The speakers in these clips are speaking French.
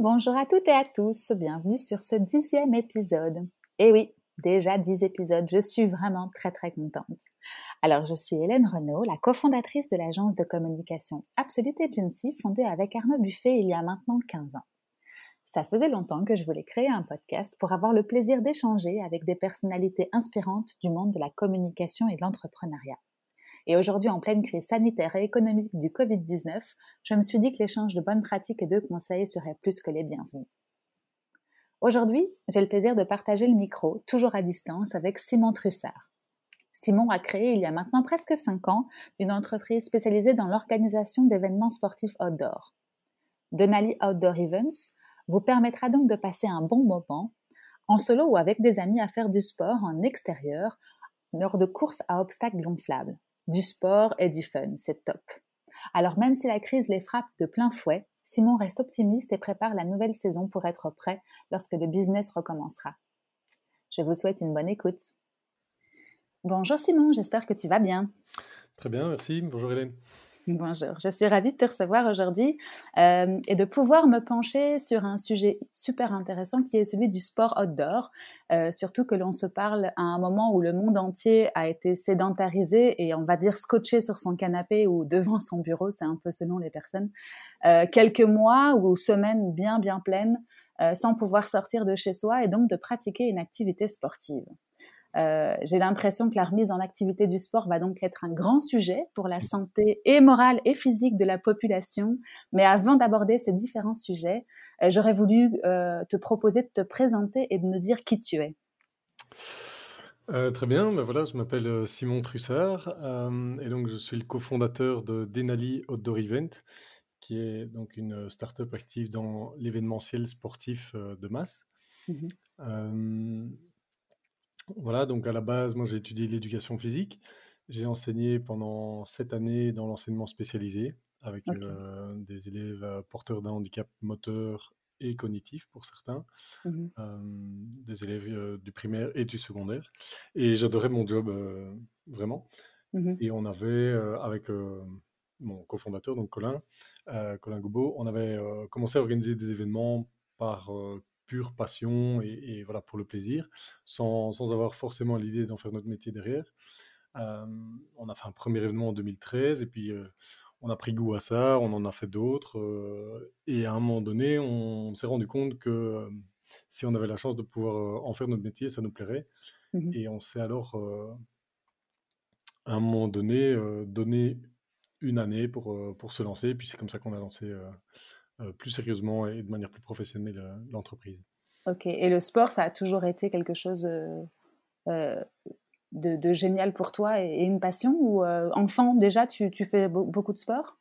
bonjour à toutes et à tous, bienvenue sur ce dixième épisode. Et oui, déjà dix épisodes, je suis vraiment très très contente. Alors je suis Hélène Renaud, la cofondatrice de l'agence de communication Absolute Agency fondée avec Arnaud Buffet il y a maintenant 15 ans. Ça faisait longtemps que je voulais créer un podcast pour avoir le plaisir d'échanger avec des personnalités inspirantes du monde de la communication et de l'entrepreneuriat. Et aujourd'hui, en pleine crise sanitaire et économique du Covid-19, je me suis dit que l'échange de bonnes pratiques et de conseils serait plus que les bienvenus. Aujourd'hui, j'ai le plaisir de partager le micro, toujours à distance, avec Simon Trussard. Simon a créé il y a maintenant presque 5 ans une entreprise spécialisée dans l'organisation d'événements sportifs outdoor. Denali Outdoor Events vous permettra donc de passer un bon moment en solo ou avec des amis à faire du sport en extérieur lors de courses à obstacles gonflables. Du sport et du fun, c'est top. Alors même si la crise les frappe de plein fouet, Simon reste optimiste et prépare la nouvelle saison pour être prêt lorsque le business recommencera. Je vous souhaite une bonne écoute. Bonjour Simon, j'espère que tu vas bien. Très bien, merci. Bonjour Hélène. Bonjour, je suis ravie de te recevoir aujourd'hui euh, et de pouvoir me pencher sur un sujet super intéressant qui est celui du sport outdoor, euh, surtout que l'on se parle à un moment où le monde entier a été sédentarisé et on va dire scotché sur son canapé ou devant son bureau, c'est un peu selon les personnes, euh, quelques mois ou semaines bien bien pleines sans pouvoir sortir de chez soi et donc de pratiquer une activité sportive. Euh, j'ai l'impression que la remise en activité du sport va donc être un grand sujet pour la santé et morale et physique de la population. Mais avant d'aborder ces différents sujets, euh, j'aurais voulu euh, te proposer de te présenter et de nous dire qui tu es. très bien, ben voilà, je m'appelle Simon Trussard et donc je suis le cofondateur de Denali Outdoor Event, qui est donc une start-up active dans l'événementiel sportif de masse. Mmh voilà, donc à la base, moi j'ai étudié l'éducation physique. J'ai enseigné pendant sept années dans l'enseignement spécialisé avec euh, des élèves euh, porteurs d'un handicap moteur et cognitif pour certains, mmh euh, des élèves du primaire et du secondaire. Et j'adorais mon job vraiment. Mmh et on avait, avec mon cofondateur, donc Colin, Colin Goubeau, on avait commencé à organiser des événements par pure passion et, voilà pour le plaisir, sans, sans avoir forcément l'idée d'en faire notre métier derrière. Euh, on a fait un premier événement en 2013 et puis euh, on a pris goût à ça, on en a fait d'autres euh, et à un moment donné, on, s'est rendu compte que si on avait la chance de pouvoir en faire notre métier, ça nous plairait. Mmh et on s'est alors à un moment donné donné une année pour, pour se lancer. Et puis c'est comme ça qu'on a lancé plus sérieusement et de manière plus professionnelle euh, l'entreprise. Ok, et le sport, ça a toujours été quelque chose euh, de, génial pour toi et, une passion Ou enfant, déjà, tu, tu fais beaucoup de sport?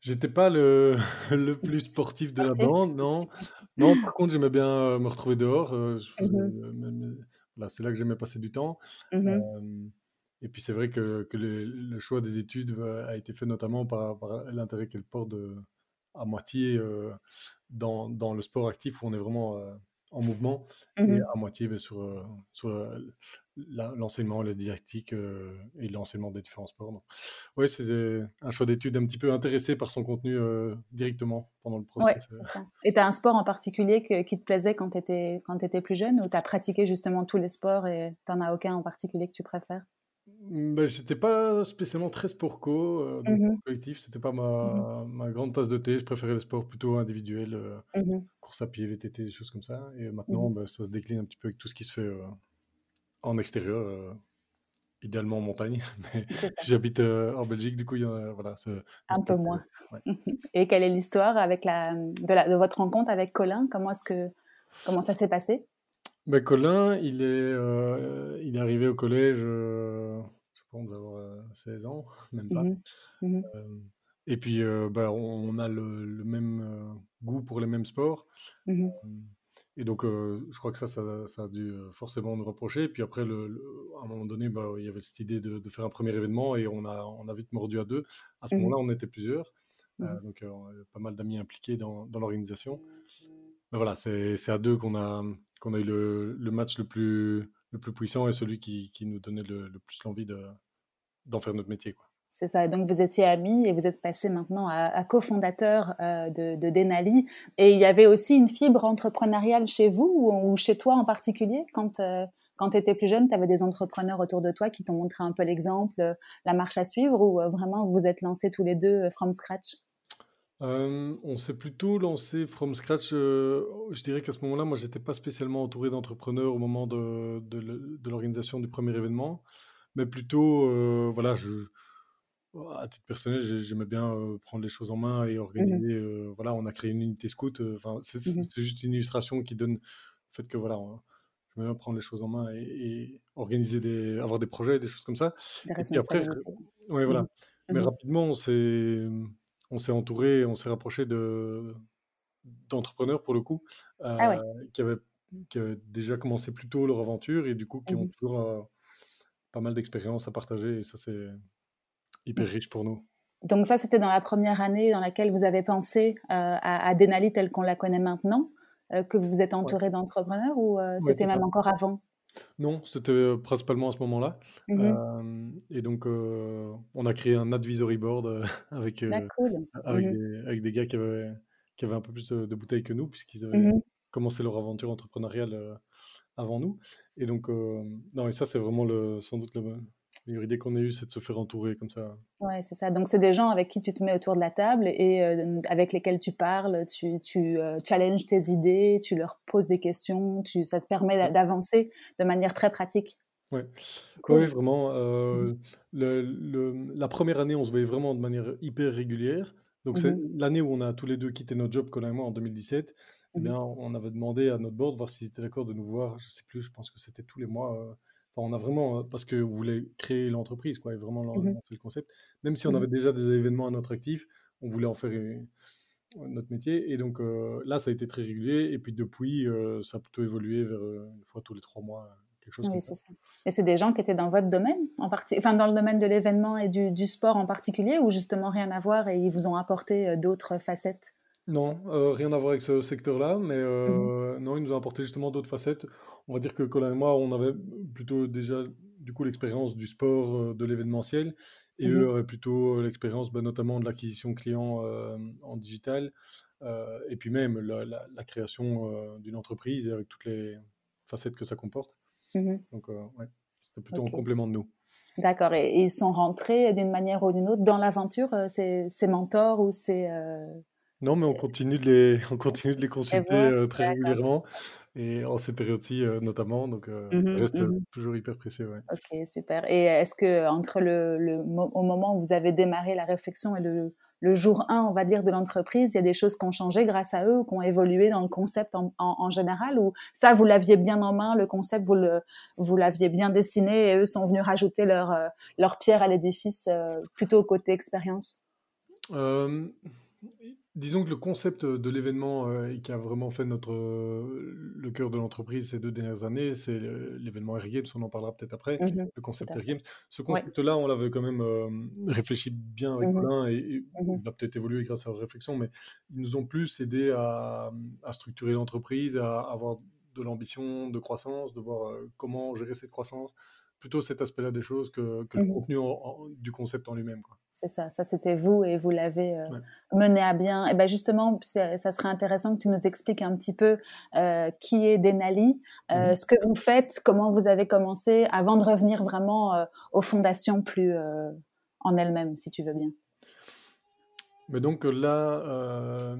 J'étais pas le, le, plus sportif de la bande, non. Non, par contre, j'aimais bien me retrouver dehors. Mmh c'est là que j'aimais passer du temps. Mmh et puis, c'est vrai que, que le, choix des études a été fait notamment par, par l'intérêt qu'elle porte de, à moitié euh, dans, dans, le sport actif où on est vraiment euh, en mouvement et mmh à moitié ben, sur, euh, sur l'enseignement, la didactique et l'enseignement des différents sports. Oui, c'est un choix d'études un petit peu intéressé par son contenu directement pendant le processus. Ouais, ça. Et tu as un sport en particulier qui te plaisait quand tu étais, quand étais plus jeune ou tu as pratiqué justement tous les sports et tu n'en as aucun en particulier que tu préfères? Mmh, j'étais pas spécialement très sport co, euh, donc mmh collectif, c'était pas ma, mmh ma, grande tasse de thé. Je préférais les sports plutôt individuels, euh, course à pied, VTT, des choses comme ça. Et maintenant, bah, ça se décline un petit peu avec tout ce qui se fait euh, en extérieur, idéalement en montagne. Mais j'habite en Belgique, du coup, il y a, voilà. Un peu moins. Et quelle est l'histoire avec la, de, la, de votre rencontre avec Colin? Comment est-ce que comment ça s'est passé? Bah, Colin, il est, euh, il est arrivé au collège, euh, je pense, d'avoir 16 euh, ans, même pas. Mmh mmh et puis, bah, on, a le, le même goût pour les mêmes sports. Mmh et donc, je crois que ça, ça, a dû forcément nous reprocher. Et puis après, le, à un moment donné, bah, il y avait cette idée de, de, faire un premier événement et on a, on a vite mordu à deux. À ce moment-là, on était plusieurs. donc, on avait pas mal d'amis impliqués dans, dans l'organisation. Mais voilà, c'est à deux qu'on a, qu'on a eu le, le, match le plus, le plus puissant et celui qui, qui nous donnait le, plus l'envie d'en faire notre métier. Quoi. C'est ça. Donc, vous étiez amis et vous êtes passé maintenant à, cofondateur euh, de, Denali. Et il y avait aussi une fibre entrepreneuriale chez vous ou, chez toi en particulier? Quand, euh, quand tu étais plus jeune, tu avais des entrepreneurs autour de toi qui t'ont montré un peu l'exemple, euh, la marche à suivre ou vraiment vous êtes lancés tous les deux from scratch? On s'est plutôt lancé from scratch. je dirais qu'à ce moment-là, moi, j'étais pas spécialement entouré d'entrepreneurs au moment de, de l'organisation du premier événement, mais plutôt, voilà, je, à titre personnel, j'aimais bien prendre les choses en main et mmh organiser. voilà, on a créé une unité scout. Enfin, mmh c'est juste une illustration qui donne le fait que voilà, j'aime bien prendre les choses en main et, organiser des, avoir des projets, des choses comme ça. et puis après, ouais, voilà. Mmh Mais rapidement, on s'est, on s'est entouré, on s'est rapproché de d'entrepreneurs pour le coup, ah qui, avaient, qui avaient déjà commencé plus tôt leur aventure et du coup qui ont toujours pas mal d'expérience à partager. Et ça, c'est hyper riche pour nous. Donc ça, c'était dans la première année dans laquelle vous avez pensé euh, à, Denali telle qu'on la connaît maintenant, euh, que vous vous êtes entouré d'entrepreneurs ou euh, c'était même encore avant? Non, c'était principalement à ce moment-là. Mmh et donc, on a créé un advisory board avec, ah, avec, mmh des, avec, des, gars qui avaient, qui avaient un peu plus de, bouteilles que nous, puisqu'ils avaient mmh commencé leur aventure entrepreneuriale avant nous. Et donc, non, et ça, c'est vraiment le, sans doute le, L'idée qu'on a eue, c'est de se faire entourer comme ça. Ouais, c'est ça. Donc, c'est des gens avec qui tu te mets autour de la table et euh, avec lesquels tu parles, tu, tu euh, challenges tes idées, tu leur poses des questions, tu, ça te permet d'avancer de manière très pratique. Ouais. Oui, vraiment. Euh, le, le, la première année, on se voyait vraiment de manière hyper régulière. Donc, c'est mmh l'année où on a tous les deux quitté notre job, Colin et moi, en 2017. Eh mmh bien, on avait demandé à notre board voir s'ils étaient d'accord de nous voir. Je sais plus, je pense que c'était tous les mois on a vraiment, euh, parce qu'on voulait créer l'entreprise, quoi, et vraiment mmh lancer le concept. Même si on mmh avait déjà des événements à notre actif, on voulait en faire notre métier. Et donc euh, là, ça a été très régulier. Et puis depuis, euh, ça a plutôt évolué vers une fois tous les trois mois. Quelque chose comme ça. Et c'est des gens qui étaient dans votre domaine, en partie, enfin dans le domaine de l'événement et du, du, sport en particulier, ou justement rien à voir et ils vous ont apporté d'autres facettes? Non, euh, rien à voir avec ce secteur-là, mais euh, non, il nous a apporté justement d'autres facettes. On va dire que Colin et moi, on avait plutôt déjà du coup l'expérience du sport, euh, de l'événementiel, et mmh eux avaient plutôt l'expérience bah, notamment de l'acquisition client en digital, et puis même la, création d'une entreprise avec toutes les facettes que ça comporte. Mmh Donc, ouais, c'était plutôt un complément de nous. D'accord, et, ils sont rentrés d'une manière ou d'une autre dans l'aventure, ces mentors ou ces non, mais on continue de les, on continue de les consulter euh, très régulièrement et en cette période-ci euh, notamment, donc euh, mmh reste mmh toujours hyper précieux. Ouais. Ok, super. Et est-ce que entre le, le, au moment où vous avez démarré la réflexion et le, le jour 1, on va dire, de l'entreprise, il y a des choses qui ont changé grâce à eux ou qui ont évolué dans le concept en, en, général ou ça, vous l'aviez bien en main, le concept, vous le, vous l'aviez bien dessiné et eux sont venus rajouter leur, leur pierre à l'édifice plutôt côté expérience? Disons que le concept de l'événement euh, qui a vraiment fait notre, le cœur de l'entreprise ces deux dernières années, c'est l'événement Air Games, on en parlera peut-être après, mmh le concept Air Games. Ce concept-là, on l'avait quand même euh, réfléchi bien avec mmh et, mmh il a peut-être évolué grâce à la réflexion, mais ils nous ont plus aidé à, à structurer l'entreprise, à avoir de l'ambition, de croissance, de voir euh, comment gérer cette croissance, plutôt cet aspect-là des choses que, le mmh contenu du concept en lui-même. C'est ça, ça c'était vous et vous l'avez euh, mené à bien. Et ben justement, ça serait intéressant que tu nous expliques un petit peu euh, qui est Denali, euh, mmh ce que vous faites, comment vous avez commencé, avant de revenir vraiment aux fondations plus en elles-mêmes, si tu veux bien. Mais donc là,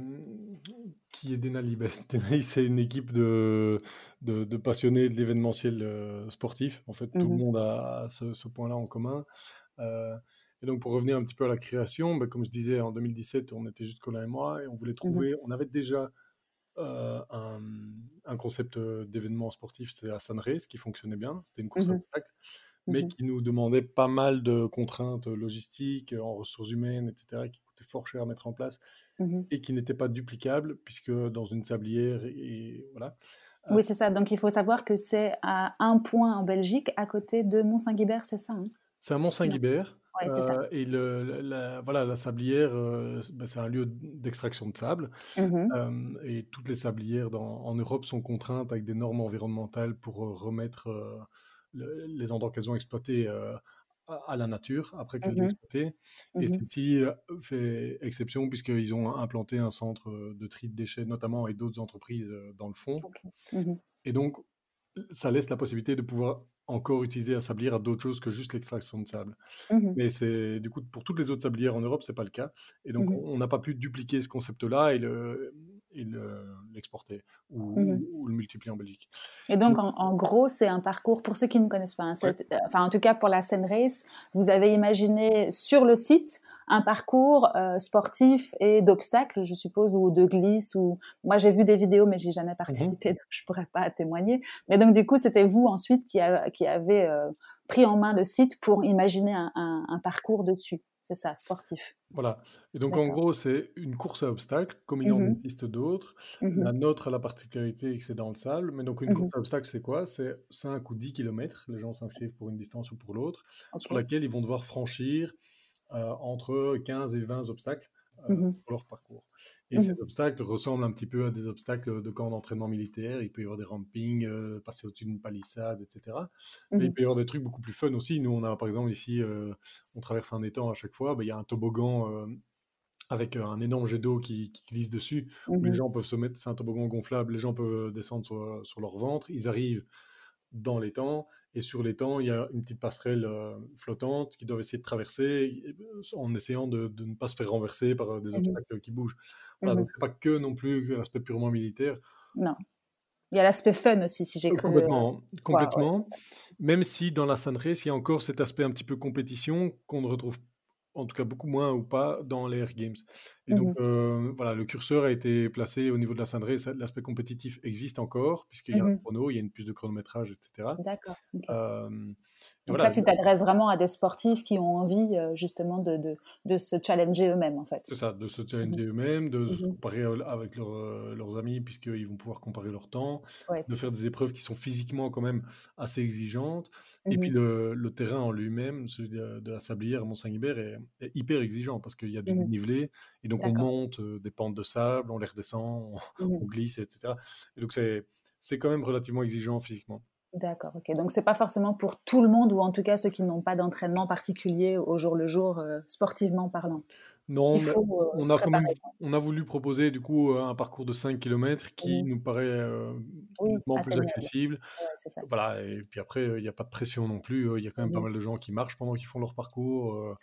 qui est Denali ben, Denali, c'est une équipe de, de, passionnés de l'événementiel euh, sportif. En fait, tout le mmh monde a, ce, point-là en commun. Euh, et donc, pour revenir un petit peu à la création, ben, comme je disais, en 2017, on était juste Colin et moi, et on voulait mmh trouver, on avait déjà euh, un, un, concept d'événement sportif, c'était la Sunrace, qui fonctionnait bien. C'était une course mmh à mais qui nous demandait pas mal de contraintes logistiques, en ressources humaines, etc., qui coûtaient fort cher à mettre en place et qui n'étaient pas duplicables, puisque dans une sablière, et, voilà. Euh oui, c'est ça. Donc il faut savoir que c'est à un point en Belgique, à côté de Mont-Saint-Guibert, c'est ça hein C'est à Mont-Saint-Guibert. Euh, et le, la, voilà, la sablière, euh, bah, c'est un lieu d'extraction de sable. Mmh et toutes les sablières dans, en Europe sont contraintes avec des normes environnementales pour remettre les endroits qu'elles ont exploités à la nature après qu'elle Mmh est mh. exploitée. Et Mmh mh. celle-ci euh, fait exception puisqu'ils ont implanté un centre euh, de tri de déchets notamment et d'autres entreprises euh, dans le fond. Mmh mh. Et donc, ça laisse la possibilité de pouvoir encore utiliser la sablière à d'autres choses que juste l'extraction de sable. Mmh mh. Mais c'est du coup pour toutes les autres sablières en Europe, c'est pas le cas. Et donc on n'a pas pu dupliquer ce concept-là et le et le l'exporter ou, Mmh mh. ou le multiplier en Belgique. Et donc, en, en gros, c'est un parcours, pour ceux qui ne connaissent pas, hein, ouais. euh, enfin, en tout cas pour la Seine Race, vous avez imaginé sur le site un parcours euh, sportif et d'obstacles, je suppose, ou de glisse. Ou moi, j'ai vu des vidéos, mais j'ai jamais Mhm. participé, donc je pourrais pas témoigner. Mais donc, du coup, c'était vous ensuite qui, a, qui avez euh, pris en main le site pour imaginer un, un- un parcours dessus. C'est ça, sportif. Voilà. Et donc en gros, c'est une course à obstacles, comme il en Mhm. existe d'autres. Mhm. La nôtre a la particularité que c'est dans le sable. Mais donc une course Mhm. à obstacles, c'est quoi? C'est 5 ou 10 kilomètres. Les gens s'inscrivent pour une distance ou pour l'autre, sur laquelle ils vont devoir franchir euh, entre 15 et 20 obstacles euh, sur leur parcours. Et Mhm. ces obstacles ressemblent un petit peu à des obstacles de camp d'entraînement militaire. Il peut y avoir des rampings, euh, passer au-dessus d'une palissade, etc. Mais il peut y avoir des trucs beaucoup plus fun aussi. Nous, on a par exemple ici, euh, on traverse un étang à chaque fois. Ben, Il y a un toboggan euh, avec un énorme jet d'eau qui, qui glisse dessus, où les Mhm. gens peuvent se mettre, c'est un toboggan gonflable, les gens peuvent descendre sur, sur leur ventre, ils arrivent dans l'étang, et sur l'étang, il y a une petite passerelle euh, flottante qu'ils doivent essayer de traverser euh, en essayant de, de ne pas se faire renverser par euh, des Mhm. obstacles qui bougent. Voilà, Mhm. donc c'est pas que non plus l'aspect purement militaire. Non. Il y a l'aspect fun aussi, si j'ai cru Complètement. Ouais, complètement. Même si dans la Sunrace, il y a encore cet aspect un petit peu compétition qu'on ne retrouve en tout cas beaucoup moins ou pas dans les Air Games. Et donc Mhm. euh, voilà, le curseur a été placé au niveau de la Sunrace. L'aspect compétitif existe encore puisqu'il y a un Mhm. chrono, il y a une puce de chronométrage, etc. D'accord. Euh, Donc voilà, là, tu t'adresses vraiment à des sportifs qui ont envie euh, justement de, de, de se challenger eux-mêmes, en fait. c'est ça, de se Mhm. challenger eux-mêmes, de se Mhm. comparer avec leurs, euh, leurs amis puisqu'ils vont pouvoir comparer leur temps, Ouais, de ça. faire des épreuves qui sont physiquement quand même assez exigeantes. Et puis Mhm. le, le terrain en lui-même, celui de, de la Sablière à Mont-Saint-Guibert, est, est hyper exigeant parce qu'il y a du dénivelé et donc on monte euh, des pentes de sable, on les redescend, on, on glisse, etc. Et donc c'est quand même relativement exigeant physiquement. D'accord, ok. Donc c'est pas forcément pour tout le monde, ou en tout cas ceux qui n'ont pas d'entraînement particulier au jour le jour, euh, sportivement parlant? Non, mais faut euh, on a quand même préparer. on a voulu proposer du coup euh, un parcours de 5 km qui nous paraît euh, Oui, plus accessible. Ouais, c'est ça. Voilà, et puis après, euh, il n'y a pas de pression non plus. euh, Il y a quand même pas mal de gens qui marchent pendant qu'ils font leur parcours. euh,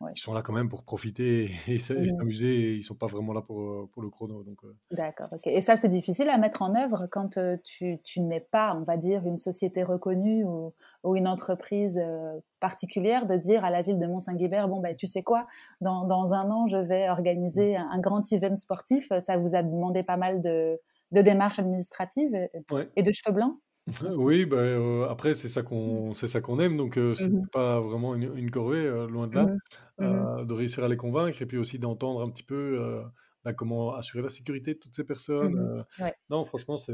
ouais. Ils sont là quand même pour profiter et s'amuser. Et ils sont pas vraiment là pour, euh, pour le chrono. Euh, D'accord, ok. Et ça, c'est difficile à mettre en œuvre quand euh, tu, tu n'es pas, on va dire, une société reconnue ou, ou une entreprise euh, particulière, de dire à la ville de Mont-Saint-Guibert, bon, ben, tu sais quoi, dans, dans un an, je vais organiser un, un grand event sportif. Ça vous a demandé pas mal de, de démarches administratives et, ouais. et de cheveux blancs? Oui, bah, euh, après, c'est ça qu'on c'est ça qu'on aime. Donc, euh, c'est Mhm. pas vraiment une, une corvée, euh, loin de là, Mhm. Mhm. euh, de réussir à les convaincre et puis aussi d'entendre un petit peu euh, bah, comment assurer la sécurité de toutes ces personnes. Mhm. euh. Ouais. Non, franchement, c'est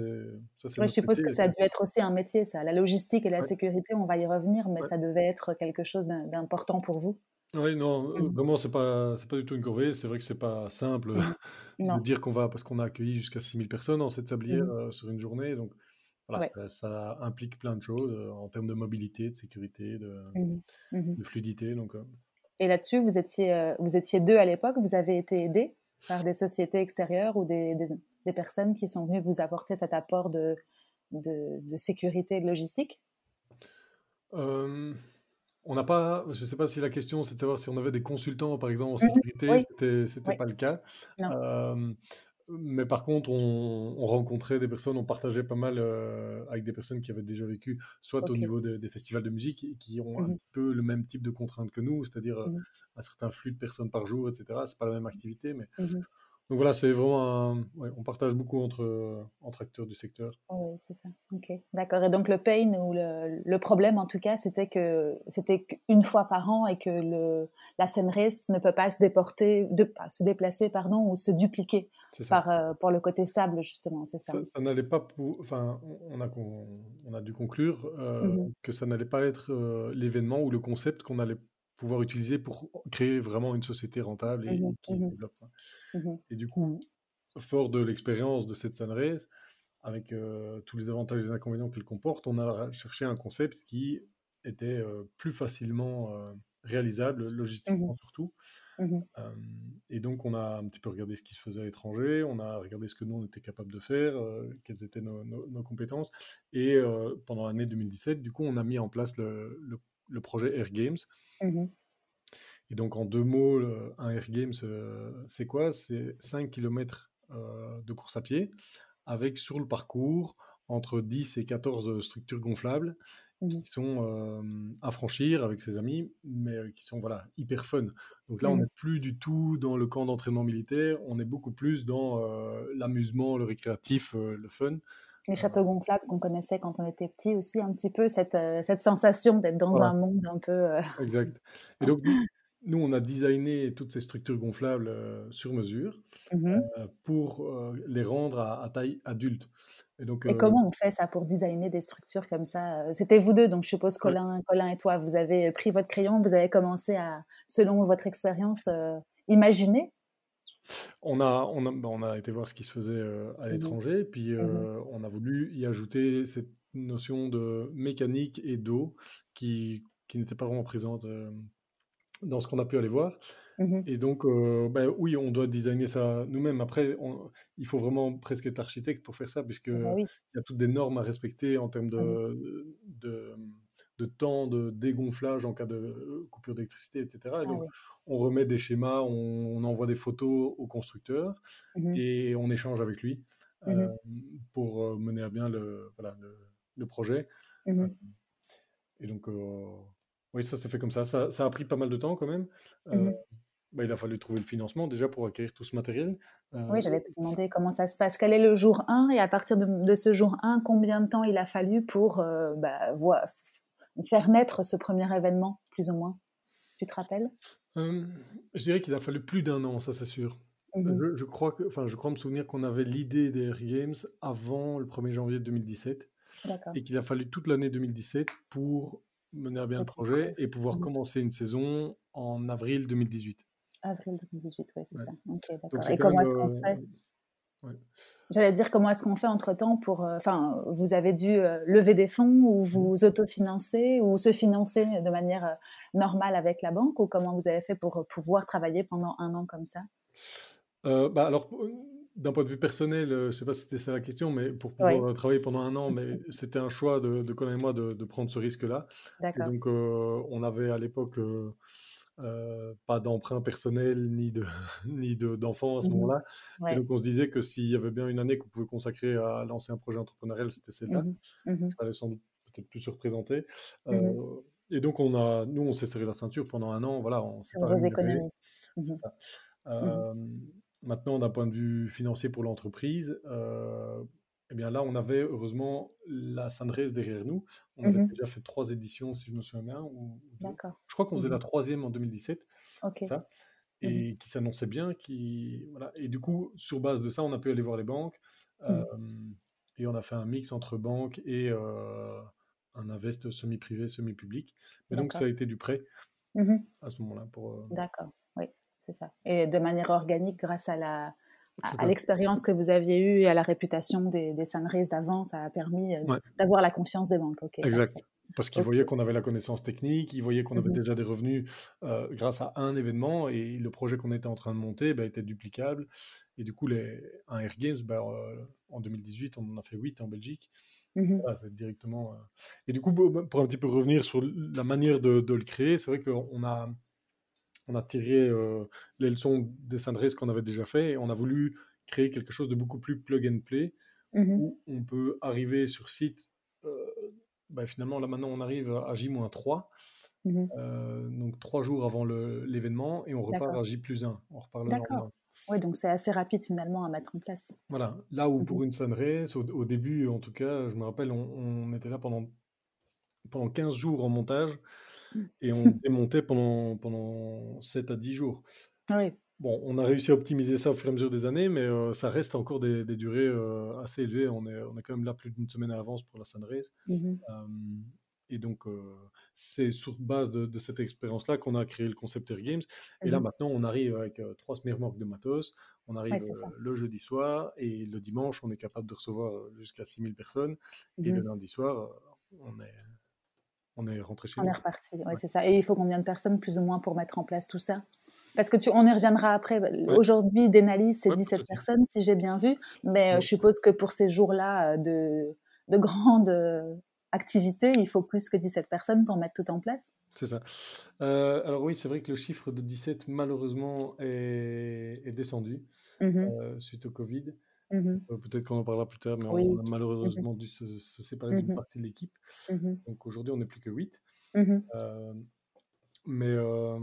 Ouais, je suppose que ça a dû être aussi un métier, ça. La logistique et la Ouais. sécurité, on va y revenir, mais ça devait être quelque chose d'im- d'important pour vous. Oui, non, Mhm. vraiment, c'est pas, pas du tout une corvée. C'est vrai que c'est pas simple Mhm. de dire qu'on va, parce qu'on a accueilli jusqu'à 6000 personnes dans cette sablière euh, sur une journée. Donc, voilà, ça, ça implique plein de choses euh, en termes de mobilité, de sécurité, de, de fluidité. Donc, Et là-dessus, vous étiez, vous étiez deux à l'époque, vous avez été aidé par des sociétés extérieures ou des, des, des personnes qui sont venues vous apporter cet apport de, de, de sécurité et de logistique? Euh, on n'a pas, je ne sais pas si la question c'est de savoir si on avait des consultants, par exemple, en Mhm. sécurité, Oui, c'était, oui, pas le cas. Euh, mais par contre, on, on rencontrait des personnes, on partageait pas mal euh, avec des personnes qui avaient déjà vécu, soit au niveau des, des festivals de musique, qui ont un Mhm. petit peu le même type de contraintes que nous, c'est-à-dire euh, Mhm. un certain flux de personnes par jour, etc. C'est pas la même activité, mais Mhm. Donc voilà, c'est vraiment, un- ouais, on partage beaucoup entre entre acteurs du secteur. Oui, c'est ça. Ok, d'accord. Et donc le pain ou le, le problème, en tout cas, c'était que c'était qu'une fois par an et que le, la Race ne peut pas se déporter, de, se déplacer, pardon, ou se dupliquer par, euh, pour le côté sable, justement, c'est ça. Ça, ça n'allait pas pour, enfin, on a, on a dû conclure euh, Mhm. que ça n'allait pas être euh, l'événement ou le concept qu'on allait pouvoir utiliser pour créer vraiment une société rentable et Mhm, qui se mhm, développe. quoi. mhm. Et du coup, fort de l'expérience de cette Sunrace, avec euh, tous les avantages et les inconvénients qu'elle comporte, on a cherché un concept qui était plus facilement réalisable, logistiquement Mmh surtout. Mmh et donc, on a un petit peu regardé ce qui se faisait à l'étranger, on a regardé ce que nous, on était capable de faire, quelles étaient nos, nos compétences. Et pendant l'année 2017, du coup, on a mis en place le, le, le projet Air Games. Mmh et donc, en deux mots, un Air Games, c'est quoi? C'est 5 km de course à pied, avec sur le parcours entre 10 et 14 structures gonflables qui mmh sont à franchir avec ses amis, mais qui sont voilà, hyper fun. Donc là, on Mmh n'est plus du tout dans le camp d'entraînement militaire, on est beaucoup plus dans l'amusement, le récréatif, le fun. Les châteaux gonflables qu'on connaissait quand on était petit aussi, un petit peu cette, cette sensation d'être dans Voilà. un monde un peu... Exact. Et donc, nous, on a designé toutes ces structures gonflables sur mesure Mmh pour les rendre à, à taille adulte. Et, donc, Et comment on fait ça pour designer des structures comme ça C'était vous deux, donc je suppose Colin, Colin et toi, vous avez pris votre crayon, vous avez commencé à, selon votre expérience, imaginer on a, on, a, bah, on a été voir ce qui se faisait à Mmh l'étranger, puis Mmh on a voulu y ajouter cette notion de mécanique et d'eau qui, qui n'était pas vraiment présente dans ce qu'on a pu aller voir. Mmh Et donc, euh, ben oui, on doit designer ça nous-mêmes. Après, on- il faut vraiment presque être architecte pour faire ça, puisque Ah bah oui. il y a toutes des normes à respecter en termes Mmh de, de, de temps de dégonflage en cas de coupure d'électricité, etc. Et Ah donc, oui. on remet des schémas, on, on envoie des photos au constructeur Mmh et on échange avec lui Mmh euh, pour euh, mener à bien le, voilà, le, le projet. Mmh Euh, Et donc, euh, oui, ça s'est fait comme ça. ça. ça a pris pas mal de temps quand même. Euh, bah, il a fallu trouver le financement déjà pour acquérir tout ce matériel. Euh, Oui, j'allais te demander comment ça se passe. Quel est le jour 1 et à partir de, de ce jour 1, combien de temps il a fallu pour euh, bah, voir, faire naître ce premier événement, plus ou moins Tu te rappelles? Euh, je dirais qu'il a fallu plus d'un an, ça c'est sûr. Mhm. Je, je crois que, enfin, je crois me souvenir qu'on avait l'idée des Air Games avant le 1er janvier 2017 D'accord. et qu'il a fallu toute l'année 2017 pour mener à bien le projet et pouvoir Mhm. commencer une saison en avril 2018. Avril 2018, oui, c'est Ouais. ça. Donc Et comment est-ce qu'on euh, fait? J'allais dire comment est-ce qu'on fait entre temps pour. euh, Enfin, vous avez dû euh, lever des fonds ou vous autofinancer ou se financer de manière euh, normale avec la banque ou comment vous avez fait pour pouvoir travailler pendant un an comme ça? Bah alors, d'un point de vue personnel, je sais pas si c'était ça la question, mais pour pouvoir Oui, travailler pendant un an, mais c'était un choix de, de Colin et moi de, de prendre ce risque-là. D'accord. donc, on avait à l'époque euh, pas d'emprunt personnel ni de ni de d'enfants à ce Mhm. moment-là. Et Ouais. donc, on se disait que s'il y avait bien une année qu'on pouvait consacrer à lancer un projet entrepreneurial, c'était celle-là. Mhm. Mhm. Ça allait sans doute peut-être plus se représenter. Euh, et donc, on a, nous, on s'est serré la ceinture pendant un an. Voilà, on s'est pas rémunéré. ça. Euh, maintenant, d'un point de vue financier pour l'entreprise, euh, eh bien là, on avait heureusement la Sunrace derrière nous. On avait Mhm. déjà fait trois éditions, si je me souviens bien, ou. Je crois qu'on faisait la Mhm. troisième en 2017, Ok. c'est ça, Mhm. et qui s'annonçait bien. Qui, voilà. Et du coup, sur base de ça, on a pu aller voir les banques, euh, et on a fait un mix entre banque et euh, un invest semi-privé, semi-public. Mais donc, ça a été du prêt à ce moment-là. Pour, euh, D'accord. Oui, c'est ça. Et de manière organique, grâce à la à, l'expérience que vous aviez eue et à la réputation des, des Sunrays d'avant, ça a permis euh, Ouais. d'avoir la confiance des banques. Exact. parfait. Parce qu'ils voyaient qu'on avait la connaissance technique, ils voyaient qu'on avait Mhm. déjà des revenus euh, grâce à un événement et le projet qu'on était en train de monter bah, était duplicable. Et du coup, les, un Air Games, bah, euh, en 2018, on en a fait 8 en Belgique. Mhm. Voilà, c'est directement. euh. Et du coup, pour pour un petit peu revenir sur la manière de, de le créer, c'est vrai qu'on a, on a tiré euh, les leçons des Sunrays qu'on avait déjà fait et on a voulu créer quelque chose de beaucoup plus plug and play Mhm. où on peut arriver sur site. bah, finalement, là maintenant, on arrive à J-3, Mhm. euh, donc trois jours avant l'événement, et on repart à J-1. On repart le D'accord. lendemain. Oui, donc c'est assez rapide finalement à mettre en place. Voilà. Là où Mhm. pour une Sunrace, au, au début, en tout cas, je me rappelle, on, on était là pendant, pendant 15 jours en montage. Et on démontait pendant, pendant 7 à 10 jours. Oui, Bon, on a réussi à optimiser ça au fur et à mesure des années, mais euh, ça reste encore des, des durées euh, assez élevées. On est, on est quand même là plus d'une semaine à l'avance pour la Sunrace. Mhm. Euh, et donc, euh, c'est sur base de, de cette expérience-là qu'on a créé le concept Air Games. Et là, Mhm. maintenant, on arrive avec trois semi-remorques de matos. On arrive Ouais, le jeudi soir et le dimanche, on est capable de recevoir jusqu'à 6000 personnes. Et le Mhm. lundi soir, on est, on est rentré chez On nous. est reparti, Ouais. c'est ça. Et il faut combien de personnes plus ou moins pour mettre en place tout ça? Parce que tu, on y reviendra après. Ouais. Aujourd'hui, Denali, c'est Ouais, 17 peut-être. personnes, si j'ai bien vu. Mais euh, je suppose que pour ces jours-là euh, de, de grande euh, activité, il faut plus que 17 personnes pour mettre tout en place? C'est ça. Euh, alors oui, c'est vrai que le chiffre de 17, malheureusement, est, est descendu euh, suite au Covid. Mhm, Euh, Peut-être qu'on en parlera plus tard, mais on, Oui. on a malheureusement dû se, se séparer d'une Mhm. partie de l'équipe. mhm, Donc aujourd'hui, on n'est plus que 8. mhm. Euh, mais euh,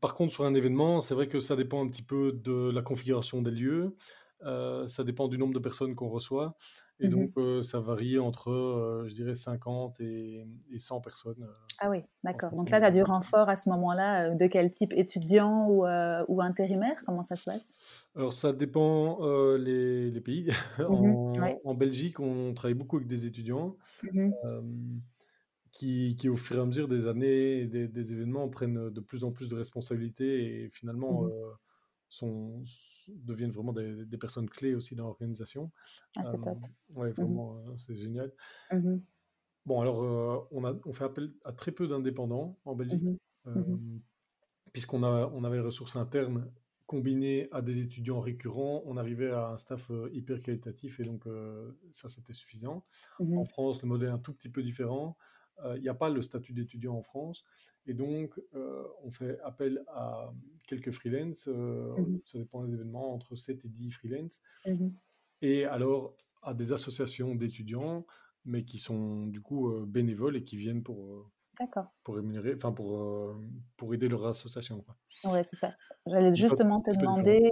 par contre, sur un événement, c'est vrai que ça dépend un petit peu de la configuration des lieux. Euh, ça dépend du nombre de personnes qu'on reçoit. Et Mhm. donc, euh, ça varie entre, euh, je dirais, 50 et, et 100 personnes. Ah oui, d'accord. Donc là, tu as du renfort à ce moment-là. De quel type Étudiant ou, ou intérimaire? Comment ça se passe? Alors, ça dépend les, les pays. Mhm, En, ouais. en Belgique, on travaille beaucoup avec des étudiants euh, qui, qui, au fur et à mesure des années des, des événements, prennent de plus en plus de responsabilités et finalement sont, deviennent vraiment des, des personnes clés aussi dans l'organisation. Ah, c'est top. ouais, vraiment, euh, c'est génial. Mhm, Bon, alors, euh, on, a, on fait appel à très peu d'indépendants en Belgique, euh, mhm. puisqu'on on avait les ressources internes combinées à des étudiants récurrents, on arrivait à un staff euh, hyper qualitatif et donc euh, ça, c'était suffisant. En France, le modèle est un tout petit peu différent. Euh, Il n'y a pas le statut d'étudiant en France. Et donc, euh, on fait appel à quelques freelances. euh, Mhm. Ça dépend des événements, entre 7 et 10 freelances. Mhm. Et alors, à des associations d'étudiants, mais qui sont du coup bénévoles et qui viennent pour, pour rémunérer, enfin pour, euh, pour aider leur association. Quoi. Ouais, c'est ça. J'allais justement te demander.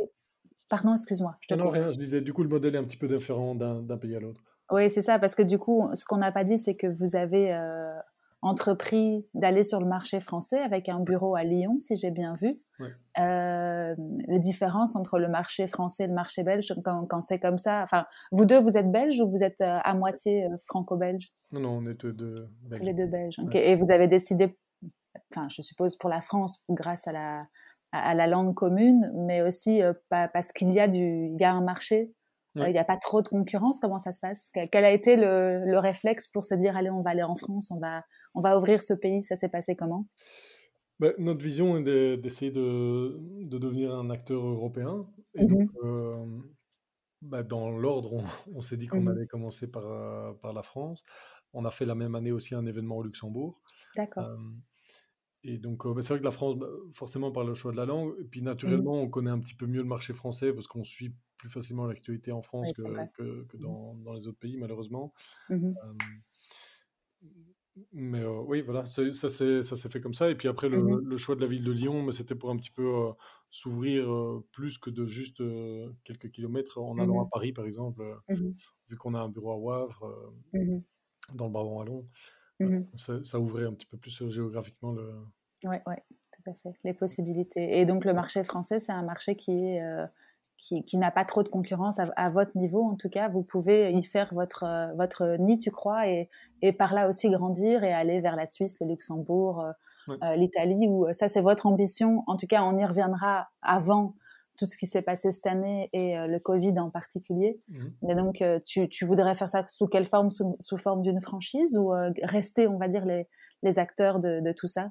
Pardon, excuse-moi, je te Non, rien, je disais, du coup, le modèle est un petit peu différent d'un pays à l'autre. Oui, c'est ça, parce que du coup, ce qu'on n'a pas dit, c'est que vous avez euh, entrepris d'aller sur le marché français avec un bureau à Lyon, si j'ai bien vu. Ouais. Euh, les différences entre le marché français et le marché belge, quand, quand c'est comme ça. Enfin, vous deux, vous êtes belges ou vous êtes euh, à moitié franco-belge? Non, non, on est tous deux Tous les deux belges. Ouais. Et vous avez décidé, enfin, je suppose pour la France, grâce à la, à, à la langue commune, mais aussi euh, pa- parce qu'il y a du, il y a un marché. Il n'y a pas trop de concurrence. Comment ça se passe? Quel a été le, le réflexe pour se dire allez, on va aller en France, on va, on va ouvrir ce pays Ça s'est passé comment? Ben, notre vision est de- d'essayer de, de devenir un acteur européen. Et Mhm. donc, euh, ben, dans l'ordre, on, on s'est dit qu'on Mhm. allait commencer par, euh, par la France. On a fait la même année aussi un événement au Luxembourg. D'accord. Euh, et donc, euh, ben, c'est vrai que la France, forcément par le choix de la langue, et puis naturellement, on connaît un petit peu mieux le marché français parce qu'on suit plus facilement l'actualité en France Oui, que, que, que dans, dans les autres pays, malheureusement. Euh, mais oui, voilà, ça s'est ça s'est fait comme ça. Et puis après, le, le choix de la ville de Lyon, mais c'était pour un petit peu s'ouvrir plus que de juste quelques kilomètres en allant à. Paris, par exemple, vu qu'on a un bureau à Wavre, dans le Brabant wallon, Mhm. ça, ça ouvrait un petit peu plus géographiquement le. Ouais, ouais, tout à fait. Les possibilités. Et donc le marché français, c'est un marché qui est euh, qui, qui n'a pas trop de concurrence à, à votre niveau, en tout cas. Vous pouvez y faire votre euh, votre nid, tu crois, et, et par là aussi grandir et aller vers la Suisse, le Luxembourg, euh, euh, l'Italie. Où ça, c'est votre ambition. En tout cas, on y reviendra avant tout ce qui s'est passé cette année et euh, le Covid en particulier. Mhm. Mais donc, euh, tu, tu voudrais faire ça sous quelle forme? Sous, sous forme d'une franchise ou euh, rester, on va dire, les, les acteurs de, de tout ça?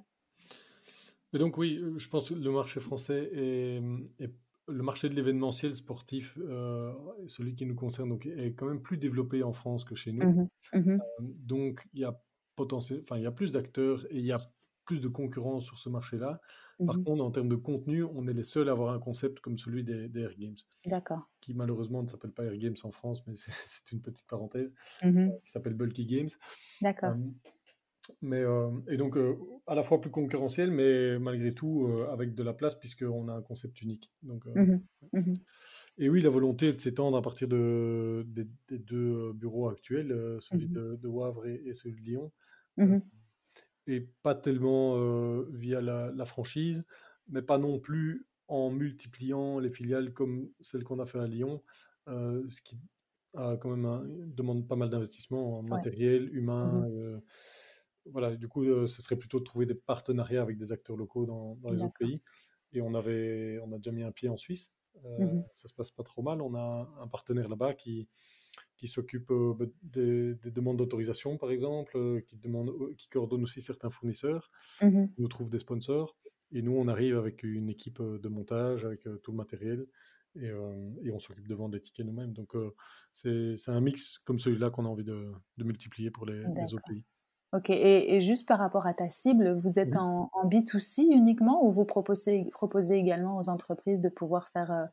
Donc oui, je pense que le marché français est, est- le marché de l'événementiel sportif, euh, celui qui nous concerne, donc, est quand même plus développé en France que chez nous. Mhm, mhm, Donc, il y a potentiel, enfin, il y a plus d'acteurs et il y a plus de concurrence sur ce marché-là. Par mhm. contre, en termes de contenu, on est les seuls à avoir un concept comme celui des, des Air Games, D'accord. qui malheureusement ne s'appelle pas Air Games en France, mais c'est une petite parenthèse, Mhm, qui s'appelle Bulky Games. D'accord. Mais, euh, et donc, euh, à la fois plus concurrentiel, mais malgré tout, euh, avec de la place, puisqu'on a un concept unique. Donc, Mhm, mhm, et oui, la volonté de s'étendre à partir de, des, des deux bureaux actuels, celui Mhm. de, de Wavre et, et celui de Lyon. et pas tellement via la, la franchise, mais pas non plus en multipliant les filiales comme celle qu'on a fait à Lyon, ce qui a quand même un- demande pas mal d'investissement en Ouais. matériel, humain. Euh, voilà, du coup, euh, ce serait plutôt de trouver des partenariats avec des acteurs locaux dans, dans les autres pays. Et on avait, on a déjà mis un pied en Suisse. Euh, Mhm. Ça se passe pas trop mal. On a un partenaire là-bas qui, qui s'occupe bah, des, demandes d'autorisation, par exemple, qui, demande, qui coordonne aussi certains fournisseurs, mmh nous trouve des sponsors. Et nous, on arrive avec une équipe de montage, avec tout le matériel, et, et on s'occupe de vendre des tickets nous-mêmes. Donc, c'est un mix comme celui-là qu'on a envie de, de multiplier pour les, les, autres pays. Ok, et, juste par rapport à ta cible, vous êtes en, en, B2C uniquement ou vous proposez, proposez également aux entreprises de pouvoir faire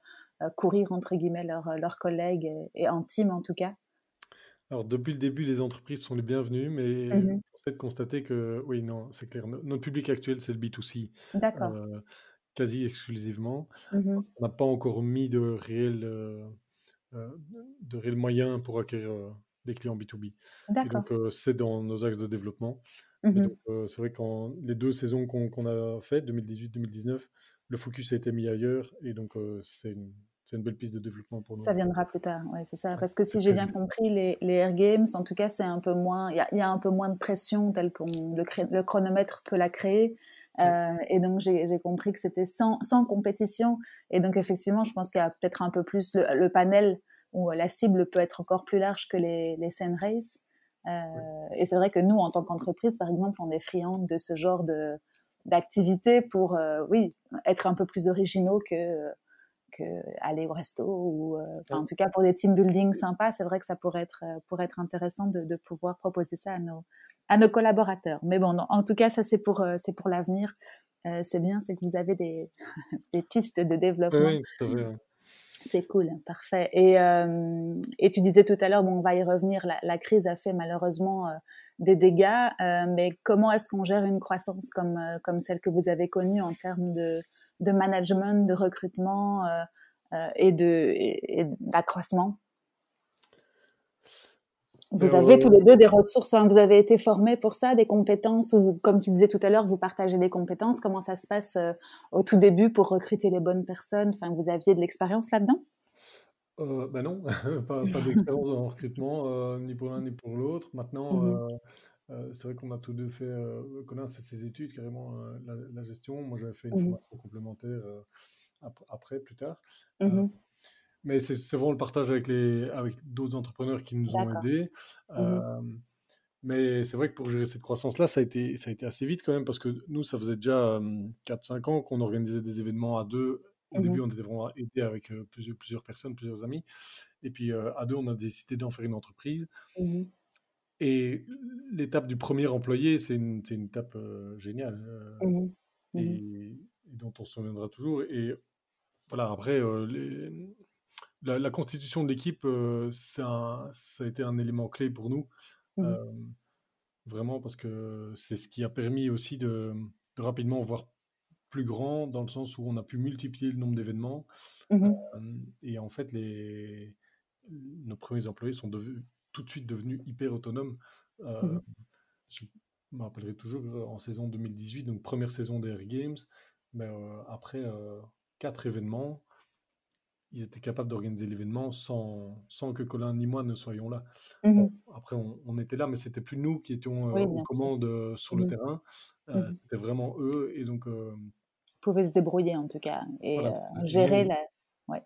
courir, entre guillemets, leurs collègues et, en team en tout cas? Alors, depuis le début, les entreprises sont les bienvenues, mais mmh vous de constater que, oui, non, c'est clair, notre public actuel, c'est le B2C. D'accord. quasi exclusivement. Mmh on n'a pas encore mis de réels, de réels moyens pour acquérir des clients B2B. Et donc, c'est dans nos axes de développement. Mmh c'est vrai qu'en les deux saisons qu'on a faites, 2018-2019, le focus a été mis ailleurs. Et donc, c'est une, une, belle piste de développement pour nous. Ça viendra plus tard, ouais, c'est ça. Parce que si j'ai bien compris, les, les, Air Games, en tout cas, c'est un peu moins. Il y, y, a un peu moins de pression telle qu'on le, le, chronomètre peut la créer. et donc, j'ai compris que c'était sans, sans, compétition. Et donc, effectivement, je pense qu'il y a peut-être un peu plus le, panel où la cible peut être encore plus large que les, les Race. Euh, et c'est vrai que nous, en tant qu'entreprise, par exemple, on est friand de ce genre de d'activité pour, euh, oui, être un peu plus originaux que que aller au resto ou, euh, en tout cas pour des team building sympas, c'est vrai que ça pourrait être pourrait être intéressant de, de, pouvoir proposer ça à nos à nos collaborateurs. Mais bon, en tout cas, ça c'est pour c'est pour l'avenir. c'est bien, c'est que vous avez des, des pistes de développement. Oui, tout à fait. C'est cool, parfait. Et, euh, et, tu disais tout à l'heure, bon, on va y revenir, la, crise a fait malheureusement euh, des dégâts, euh, mais comment est-ce qu'on gère une croissance comme, euh, comme celle que vous avez connue en termes de, de management, de recrutement et d'accroissement? Vous avez tous les deux des ressources, hein. vous avez été formés pour ça, des compétences, ou comme tu disais tout à l'heure, vous partagez des compétences. Comment ça se passe euh, au tout début pour recruter les bonnes personnes? Enfin, vous aviez de l'expérience là-dedans? Euh, Ben non, pas, d'expérience en recrutement, euh, ni pour l'un ni pour l'autre. Maintenant, mmh c'est vrai qu'on a tous deux fait, Conan, c'est ses études, carrément, la, gestion. Moi, j'avais fait une mmh formation complémentaire après, plus tard. Mmh mais c'est vraiment le partage avec, les, avec d'autres entrepreneurs qui nous ont aidés. Mmh mais c'est vrai que pour gérer cette croissance-là, ça, a été, ça a été assez vite quand même, parce que nous, ça faisait déjà 4-5 ans qu'on organisait des événements à deux. Au mmh début, on était vraiment aidés avec plusieurs, plusieurs personnes, plusieurs amis. Et puis, à deux, on a décidé d'en faire une entreprise. Mmh et l'étape du premier employé, c'est une, une, étape géniale et, et, dont on se souviendra toujours. Et voilà, après, les, la, constitution de l'équipe, euh, ça a été un élément clé pour nous. Mmh euh, vraiment, parce que c'est ce qui a permis aussi de, rapidement voir plus grand, dans le sens où on a pu multiplier le nombre d'événements. Mmh euh, et en fait, les, nos premiers employés sont tout de suite devenus hyper autonomes. Mmh je me rappellerai toujours en saison 2018, donc première saison des Air Games, mais après quatre événements, ils étaient capables d'organiser l'événement sans, sans que Colin ni moi ne soyons là. Mmh après, on, était là, mais c'était plus nous qui étions euh, aux commandes euh, sur le mmh terrain. Euh, mmh c'était vraiment eux. Et donc. Ils pouvaient se débrouiller en tout cas et gérer la. Ouais.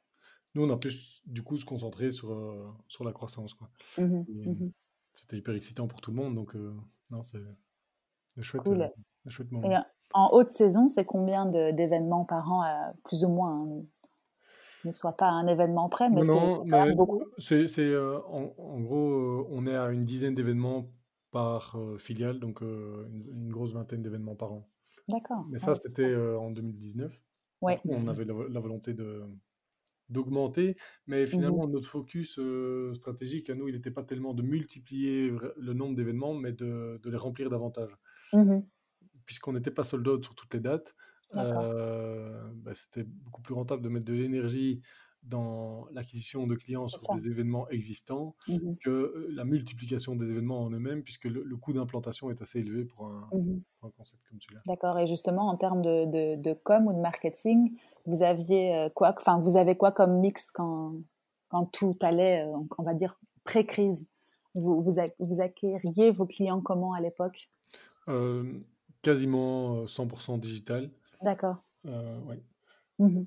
Nous, on a pu du coup se concentrer sur, sur la croissance. Quoi. C'était hyper excitant pour tout le monde. Donc, non, c'est chouette. Cool. chouette en haute saison, c'est combien d'événements par an, plus ou moins hein, ne soit pas un événement près, mais c'est beaucoup. C'est, euh, en, gros, euh, on est à une dizaine d'événements par euh, filiale, donc une, grosse vingtaine d'événements par an. D'accord. Mais ça, c'était en 2019. Ouais. On avait la, volonté de d'augmenter, mais mmh finalement notre focus stratégique à nous, il n'était pas tellement de multiplier le nombre d'événements, mais de, de les remplir davantage. Mmh Puisqu'on n'était pas sold out sur toutes les dates, euh, bah, c'était beaucoup plus rentable de mettre de l'énergie dans l'acquisition de clients sur des événements existants mmh que la multiplication des événements en eux-mêmes, puisque le, coût d'implantation est assez élevé pour un, mmh concept comme celui-là. D'accord. Et justement, en termes de, de, com ou de marketing, vous aviez quoi Enfin, vous avez quoi comme mix quand, quand tout allait, on va dire, pré-crise? Vous, vous, vous, acquériez vos clients comment à l'époque? Quasiment 100% digital. D'accord. Euh, ouais. Mmh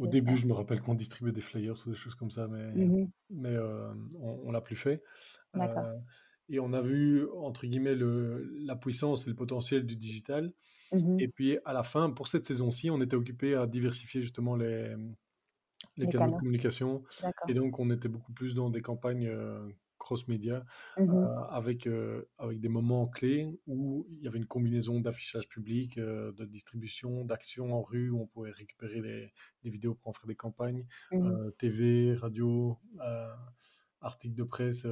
Au début, je me rappelle qu'on distribuait des flyers ou des choses comme ça, mais, mmh mais euh, on, ne l'a plus fait. D'accord. et on a vu, entre guillemets, le, la puissance et le potentiel du digital. Mmh Et puis, à la fin, pour cette saison-ci, on était occupé à diversifier justement les, les, canaux, de communication. Et donc, on était beaucoup plus dans des campagnes cross-média mmh euh, avec, euh, avec des moments clés où il y avait une combinaison d'affichage public, euh, de distribution, d'actions en rue où on pouvait récupérer les, les, vidéos pour en faire des campagnes, mmh TV, radio, articles de presse.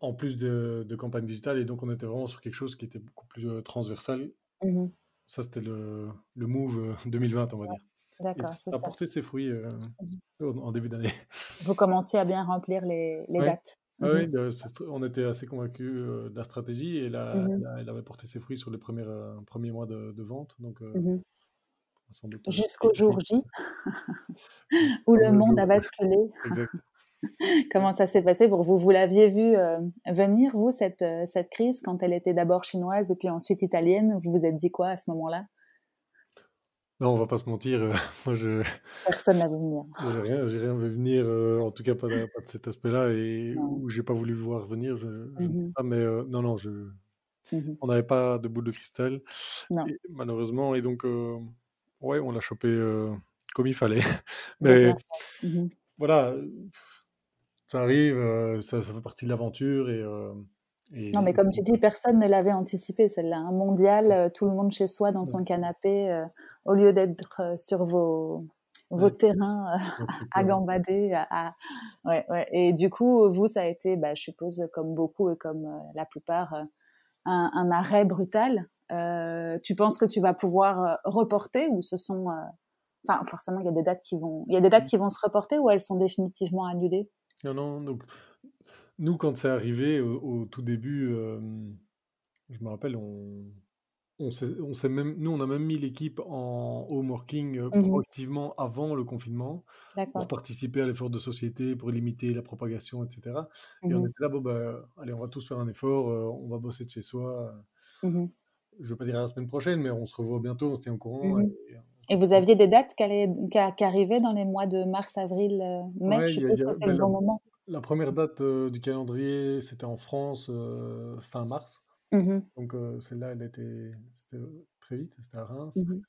En plus de, de, campagnes digitales, et donc on était vraiment sur quelque chose qui était beaucoup plus transversal. Mmh ça, c'était le, le move 2020, on va dire. D'accord, ça a porté ses fruits en début d'année. Vous commenciez à bien remplir les, les dates. Oui, mmh bah, on était assez convaincus de la stratégie et là, mmh elle avait porté ses fruits sur les premiers, premiers mois de, vente. Donc, mmh Jusqu'au jour J, où le monde a basculé. Exact. Comment ça s'est passé pour vous? Vous l'aviez vu venir, vous, cette, cette crise, quand elle était d'abord chinoise et puis ensuite italienne? Vous vous êtes dit quoi à ce moment-là? Non, on va pas se mentir. Euh, moi, je. Personne n'a vu venir. J'ai rien, rien vu venir. Euh, en tout cas, pas de, pas de cet aspect-là, et où j'ai pas voulu voir venir. Je, je ne sais pas, mais euh, non, non, je. Mmh on n'avait pas de boule de cristal, malheureusement, et donc, ouais, on l'a chopé comme il fallait. mais mmh voilà, ça arrive, ça, ça, fait partie de l'aventure, et non, mais comme tu dis, personne ne l'avait anticipé, celle-là. Un mondial, euh, tout le monde chez soi dans son canapé, euh, au lieu d'être euh, sur vos, vos terrains à gambader. À, Ouais, ouais. Et du coup, vous, ça a été, bah, je suppose, comme beaucoup et comme la plupart, un, un, arrêt brutal. tu penses que tu vas pouvoir reporter ou ce sont. Enfin, forcément, il y a des dates qui vont, il y a des dates mmh. qui vont se reporter ou elles sont définitivement annulées? Non, non. Donc, nous, quand c'est arrivé au, tout début, je me rappelle, on, on même, nous, on a même mis l'équipe en home working mmh proactivement avant le confinement pour participer à l'effort de société, pour limiter la propagation, etc. Et on mmh était là, bon, bah, allez, on va tous faire un effort, on va bosser de chez soi. Mmh je ne veux pas dire à la semaine prochaine, mais on se revoit bientôt, on se tient au courant. Et, vous aviez des dates qui, arrivaient dans les mois de mars, avril, mai Je suppose que c'est le ben, bon moment. La première date euh, du calendrier, c'était en France euh, fin mars. Mmh donc euh, celle-là, elle était, c'était très vite, c'était à Reims. Mmh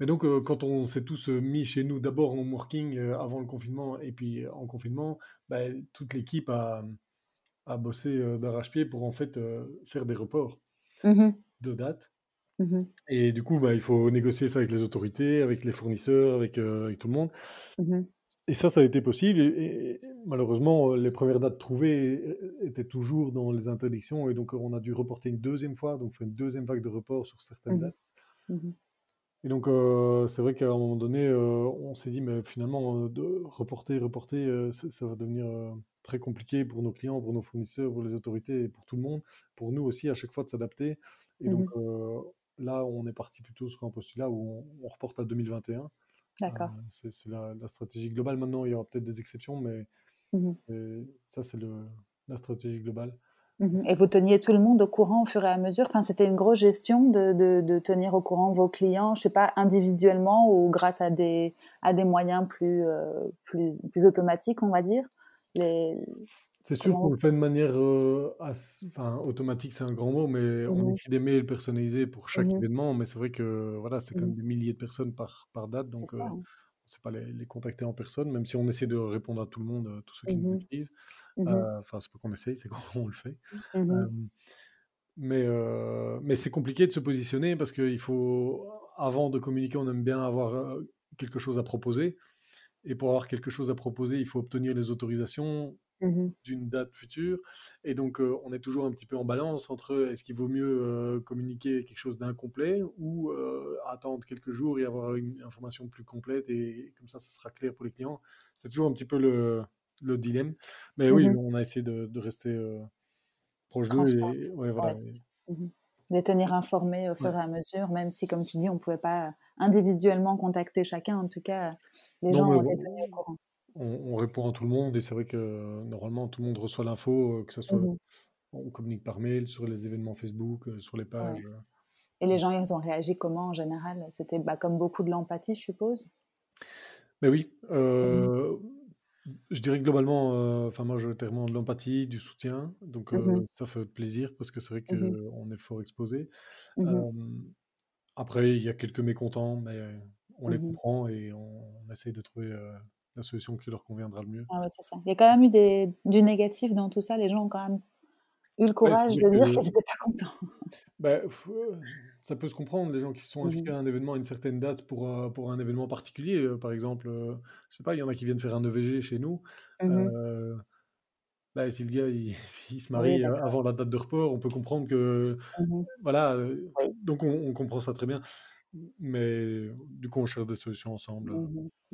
mais donc quand on s'est tous mis chez nous, d'abord en working avant le confinement et puis en confinement, bah, toute l'équipe a, a, bossé d'arrache-pied pour en fait faire des reports mmh de date. Et du coup, bah, il faut négocier ça avec les autorités, avec les fournisseurs, avec, avec tout le monde. Et ça, ça a été possible. Et, malheureusement, euh, les premières dates trouvées euh, étaient toujours dans les interdictions. Et donc, on a dû reporter une deuxième fois, donc faire une deuxième vague de report sur certaines mmh dates. Mmh et donc, euh, c'est vrai qu'à un moment donné, on s'est dit, mais finalement, de reporter, reporter, ça, va devenir très compliqué pour nos clients, pour nos fournisseurs, pour les autorités et pour tout le monde. Pour nous aussi, à chaque fois, de s'adapter. Et donc, mmh là, on est parti plutôt sur un postulat où on, on reporte à 2021. D'accord. Euh, c'est la, stratégie globale. Maintenant, il y aura peut-être des exceptions, mais mmh ça, c'est la stratégie globale. Mmh et vous teniez tout le monde au courant au fur et à mesure? Enfin, C'était une grosse gestion de, de, tenir au courant vos clients, je sais pas, individuellement ou grâce à des, à des moyens plus, euh, plus, plus automatiques, on va dire? Les, c'est sûr qu'on le fait de manière enfin, automatique, c'est un grand mot, mais on mmh écrit des mails personnalisés pour chaque mmh événement. Mais c'est vrai que voilà, c'est quand même mmh. des milliers de personnes par, par date, donc on ne sait pas les, contacter en personne, même si on essaie de répondre à tout le monde, tous ceux qui nous écrivent. Enfin, c'est pas qu'on essaye, c'est qu'on le fait. mais mais c'est compliqué de se positionner parce qu'il faut, avant de communiquer, on aime bien avoir quelque chose à proposer. Et pour avoir quelque chose à proposer, il faut obtenir les autorisations Mmh d'une date future. Et donc, on est toujours un petit peu en balance entre est-ce qu'il vaut mieux communiquer quelque chose d'incomplet ou attendre quelques jours et avoir une information plus complète et comme ça, ça sera clair pour les clients. C'est toujours un petit peu le, le dilemme. Mais oui, mmh on a essayé de, rester proche d'eux et ouais, voilà. Mmh les tenir informés au fur et à mesure, même si, comme tu dis, on ne pouvait pas individuellement contacter chacun. En tout cas, les gens ont été tenus au courant on, répond à tout le monde et c'est vrai que normalement tout le monde reçoit l'info, euh, que ce soit mmh on communique par mail, sur les événements Facebook, euh, sur les pages. Et les gens, ils ont réagi comment en général? C'était bah, comme beaucoup de l'empathie, je suppose? Mais oui. Euh, je dirais globalement, euh, enfin moi, je tellement de l'empathie, du soutien. Donc mmh ça fait plaisir parce que c'est vrai mmh qu'on est fort exposé. après, il y a quelques mécontents, mais on les comprend et on, essaye de trouver la solution qui leur conviendra le mieux. Ah ouais, c'est ça. Il y a quand même eu des, du négatif dans tout ça. Les gens ont quand même eu le courage de dire qu'ils n'étaient pas contents. Bah, ça peut se comprendre, les gens qui sont inscrits mmh à un événement à une certaine date pour, pour un événement particulier. par exemple, je sais pas, il y en a qui viennent faire un EVG chez nous. Mmh bah, si le gars il, se marie avant la date de report, on peut comprendre que. Mmh voilà, donc on, on, comprend ça très bien. Mais du coup, on cherche des solutions ensemble.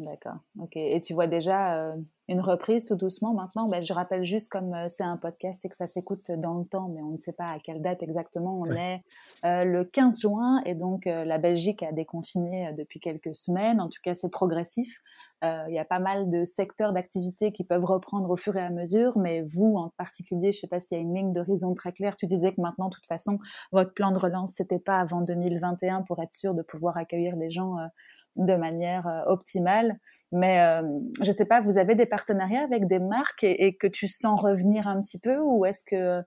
D'accord. Ok. Et tu vois déjà une reprise tout doucement maintenant? Ben, je rappelle juste comme c'est un podcast et que ça s'écoute dans le temps, mais on ne sait pas à quelle date exactement. On est le 15 juin et donc la Belgique a déconfiné depuis quelques semaines. En tout cas, c'est progressif. Il y a pas mal de secteurs d'activité qui peuvent reprendre au fur et à mesure, mais vous en particulier, je ne sais pas s'il y a une ligne d'horizon très claire. Tu disais que maintenant, de toute façon, votre plan de relance, c'était pas avant 2021 pour être sûr de pouvoir accueillir les gens de manière optimale. Mais euh, je ne sais pas, vous avez des partenariats avec des marques et, que tu sens revenir un petit peu ou est-ce que,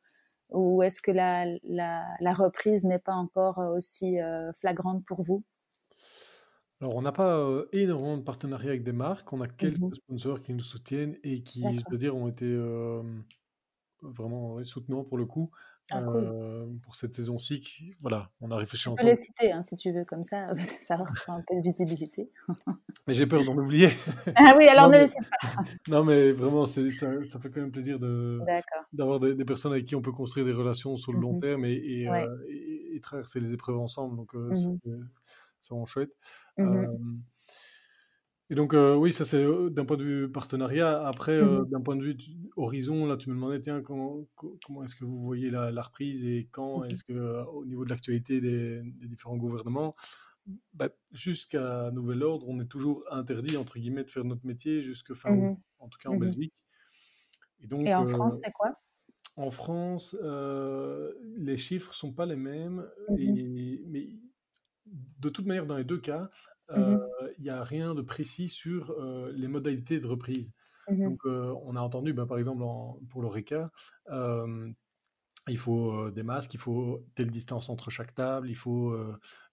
ou est-ce que la, la, la reprise n'est pas encore aussi euh, flagrante pour vous? Alors, on n'a pas euh, énormément de partenariats avec des marques. On a mmh quelques sponsors qui nous soutiennent et qui, je veux dire, ont été vraiment soutenants pour le coup. Ah, pour cette saison-ci, voilà, on a réfléchi ensemble. Tu peux les citer, hein, si tu veux, comme ça, ça va un peu de visibilité. mais j'ai peur d'en oublier. ah oui, alors ne les cite pas. non, mais vraiment, ça, ça, fait quand même plaisir d'avoir des, des, personnes avec qui on peut construire des relations sur le long mmh terme et, et, et, traverser les épreuves ensemble. Donc, mmh c'est vraiment chouette. Mmh et donc, euh, oui, ça c'est euh, d'un point de vue partenariat. Après, euh, mmh d'un point de vue horizon, là, tu me demandais, tiens, comment, comment est-ce que vous voyez la, reprise et quand mmh est-ce que, au niveau de l'actualité des, différents gouvernements, bah, jusqu'à nouvel ordre, on est toujours interdit, entre guillemets, de faire notre métier jusqu'à fin août, en tout cas en Belgique. Et, donc, et en France, c'est quoi? En France, les chiffres sont pas les mêmes, et, mais de toute manière, dans les deux cas, Mmh il n'y a rien de précis sur les modalités de reprise. Mmh Donc, on a entendu, bah, par exemple, pour le RECA, il faut des masques, il faut telle distance entre chaque table, il faut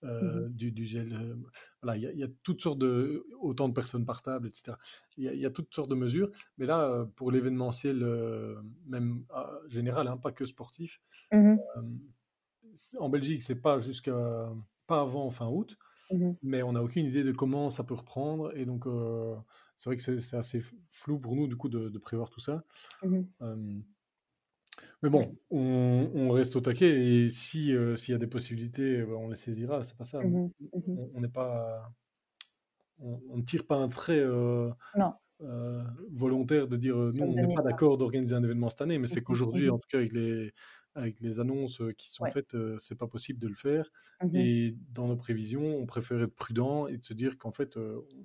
mmh du, gel. voilà, il y, a toutes sortes de. autant de personnes par table, etc. Il y, a toutes sortes de mesures. Mais là, pour l'événementiel, même ah, général, hein, pas que sportif, en Belgique, c'est pas jusqu'à. pas avant fin août. Mmh mais on n'a aucune idée de comment ça peut reprendre. Et donc, euh, c'est vrai que c'est assez flou pour nous, du coup, de, prévoir tout ça. Mmh mais bon, on, reste au taquet et si euh, s'il y a des possibilités, bah, on les saisira. C'est pas ça. Mmh on n'est pas, on ne tire pas un trait euh, volontaire de dire non, on n'est pas d'accord d'organiser un événement cette année, mais c'est qu'aujourd'hui, en tout cas avec les avec les annonces qui sont faites, c'est pas possible de le faire. Mmh et dans nos prévisions, on préfère être prudent et de se dire qu'en fait,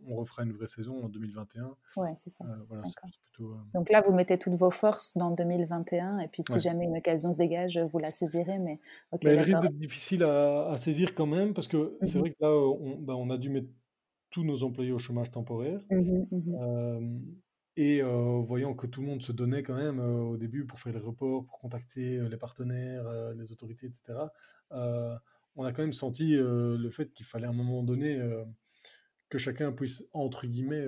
on refera une vraie saison en 2021. Ouais, c'est ça. voilà, plutôt, Donc là, vous mettez toutes vos forces dans 2021, et puis si jamais une occasion se dégage, vous la saisirez. Mais, mais elle risque d'être difficile à, saisir quand même, parce que c'est mmh vrai que là, on, bah, on, a dû mettre tous nos employés au chômage temporaire. Mmh et voyant que tout le monde se donnait quand même au début pour faire les reports, pour contacter les partenaires, les autorités, etc., on a quand même senti le fait qu'il fallait à un moment donné que chacun puisse, entre guillemets,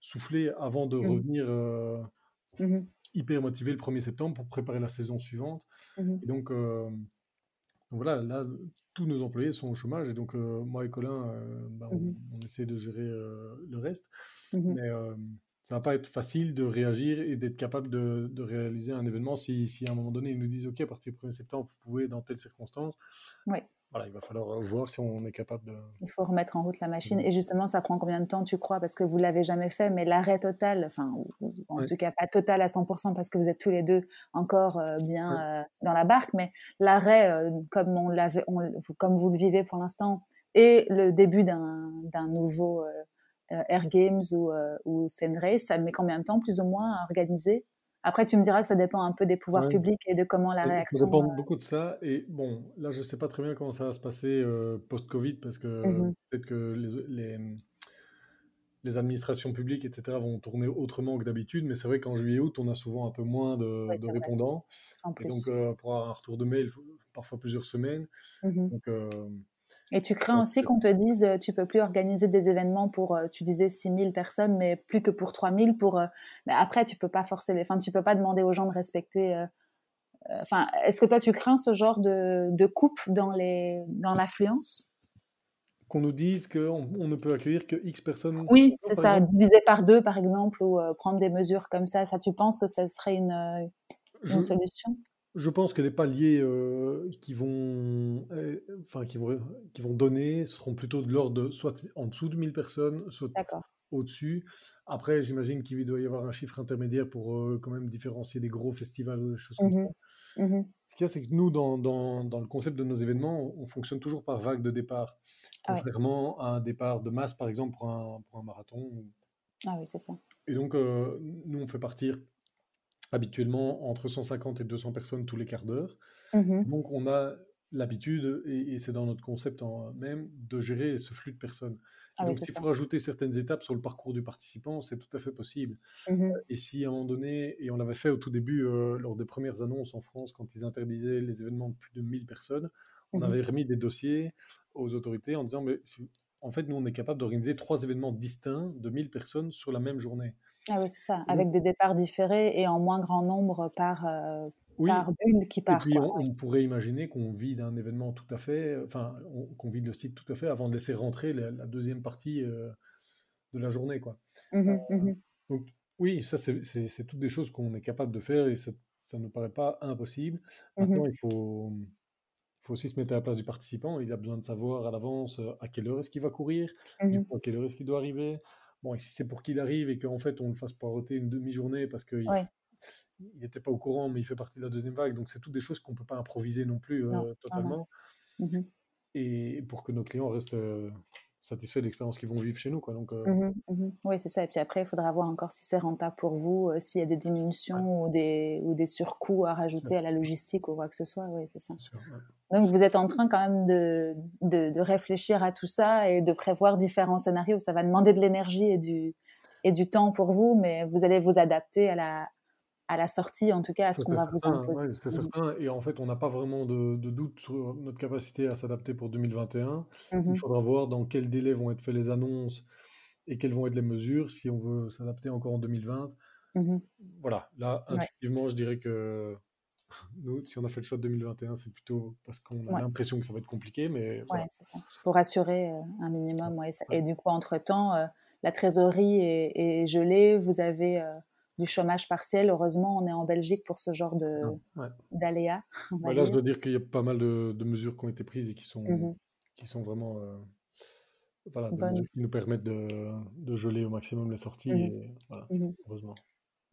souffler avant de mmh. revenir mmh hyper motivé le 1er septembre pour préparer la saison suivante. Mmh et donc, voilà, là, tous nos employés sont au chômage et donc moi et Colin, bah, on, essaie de gérer le reste. Mais ça va pas être facile de réagir et d'être capable de, de, réaliser un événement si, si, à un moment donné ils nous disent OK, à partir du 1er septembre, vous pouvez dans telle circonstance. Oui. Voilà, il va falloir voir si on est capable de. Il faut remettre en route la machine. Et justement, ça prend combien de temps, tu crois Parce que vous l'avez jamais fait, mais l'arrêt total, enfin, en tout cas pas total à 100% parce que vous êtes tous les deux encore euh, bien euh, dans la barque, mais l'arrêt, euh, comme on l'avait, comme vous le vivez pour l'instant, et le début d'un nouveau euh, Air Games ou, euh, ou ça met combien de temps plus ou moins à organiser? Après, tu me diras que ça dépend un peu des pouvoirs publics et de comment la réaction. Ça dépend beaucoup de ça. Et bon, là, je ne sais pas très bien comment ça va se passer post-Covid parce que mmh peut-être que les, les administrations publiques, etc., vont tourner autrement que d'habitude. Mais c'est vrai qu'en juillet-août, on a souvent un peu moins de, répondants. et donc, euh, pour avoir un retour de mail, il faut parfois plusieurs semaines. Mmh euh, et tu crains aussi qu'on te dise, euh, tu peux plus organiser des événements pour, tu disais 6000 personnes, mais plus que pour 3000. Pour, mais après, tu peux pas forcer, enfin, tu peux pas demander aux gens de respecter. Enfin, est-ce que toi, tu crains ce genre de, de coupe dans les, dans l'affluence? Qu'on nous dise qu'on on ne peut accueillir que X personnes Oui, c'est ça, diviser par deux par exemple, ou euh, prendre des mesures comme ça. Ça, tu penses que ça serait une, euh, une solution? Je pense que les paliers euh, qui, vont, enfin, qui, vont, qui vont donner seront plutôt de l'ordre de soit en dessous de 1000 personnes, soit au-dessus. Après, j'imagine qu'il doit y avoir un chiffre intermédiaire pour quand même différencier des gros festivals ou des choses comme mmh ça. Mmh Ce qu'il y a, c'est que nous, dans, dans, dans, le concept de nos événements, on, fonctionne toujours par vague de départ. Ah contrairement à un départ de masse, par exemple, pour un, pour un marathon. Ah oui, c'est ça. Et donc, euh, nous, on fait partir habituellement entre 150 et 200 personnes tous les quarts d'heure. Mmh donc, on a l'habitude, et, c'est dans notre concept en, même, de gérer ce flux de personnes. Ah donc, s'il faut rajouter certaines étapes sur le parcours du participant, c'est tout à fait possible. Mmh euh, et si à un moment donné, et on l'avait fait au tout début, euh, lors des premières annonces en France, quand ils interdisaient les événements de plus de 1000 personnes, on mmh avait remis des dossiers aux autorités en disant, mais en fait, nous, on est capable d'organiser trois événements distincts de 1000 personnes sur la même journée. Ah oui, c'est ça, avec des départs différés et en moins grand nombre par, euh, par bulle qui part. Et puis, on, pourrait imaginer qu'on vide un événement tout à fait, enfin, qu'on vide le site tout à fait avant de laisser rentrer la, deuxième partie euh, de la journée, quoi. Mmh euh, mmh donc, oui, ça, c'est toutes des choses qu'on est capable de faire et ça ne nous paraît pas impossible. Maintenant, il faut faut aussi se mettre à la place du participant. Il a besoin de savoir à l'avance euh, à quelle heure est-ce qu'il va courir, mmh à quelle heure est-ce qu'il doit arriver. Bon, et si c'est pour qu'il arrive et qu'en fait on le fasse poireauter une demi-journée parce qu'il n'était pas au courant, mais il fait partie de la deuxième vague. Donc c'est toutes des choses qu'on ne peut pas improviser non plus euh, totalement. Mmh et pour que nos clients restent euh, satisfaits de l'expérience qu'ils vont vivre chez nous. Quoi. Donc, mmh mmh Oui, c'est ça. Et puis après, il faudra voir encore si c'est rentable pour vous, euh, s'il y a des diminutions ou, des, ou des surcoûts à rajouter à la logistique ou quoi que ce soit. Oui, c'est ça. Donc vous êtes en train quand même de, de, de, réfléchir à tout ça et de prévoir différents scénarios. Ça va demander de l'énergie et du, et du temps pour vous, mais vous allez vous adapter à la, à la sortie, en tout cas, à ce qu'on va vous imposer. c'est mmh certain. Et en fait, on n'a pas vraiment de, doute sur notre capacité à s'adapter pour 2021. Il mmh faudra voir dans quel délai vont être faites les annonces et quelles vont être les mesures si on veut s'adapter encore en 2020. Mmh voilà, là, intuitivement, je dirais que nous, si on a fait le choix de 2021, c'est plutôt parce qu'on a l'impression que ça va être compliqué. Mais voilà. c'est ça. Pour rassurer euh, un minimum. Et du coup, entre-temps, euh, la trésorerie est, gelée. Vous avez. Euh, du chômage partiel. Heureusement, on est en Belgique pour ce genre de d'aléas. là, je dois dire qu'il y a pas mal de, mesures qui ont été prises et qui sont, mmh qui sont vraiment euh, voilà, qui nous permettent de, de, geler au maximum les sorties. Mmh et, voilà, mmh heureusement.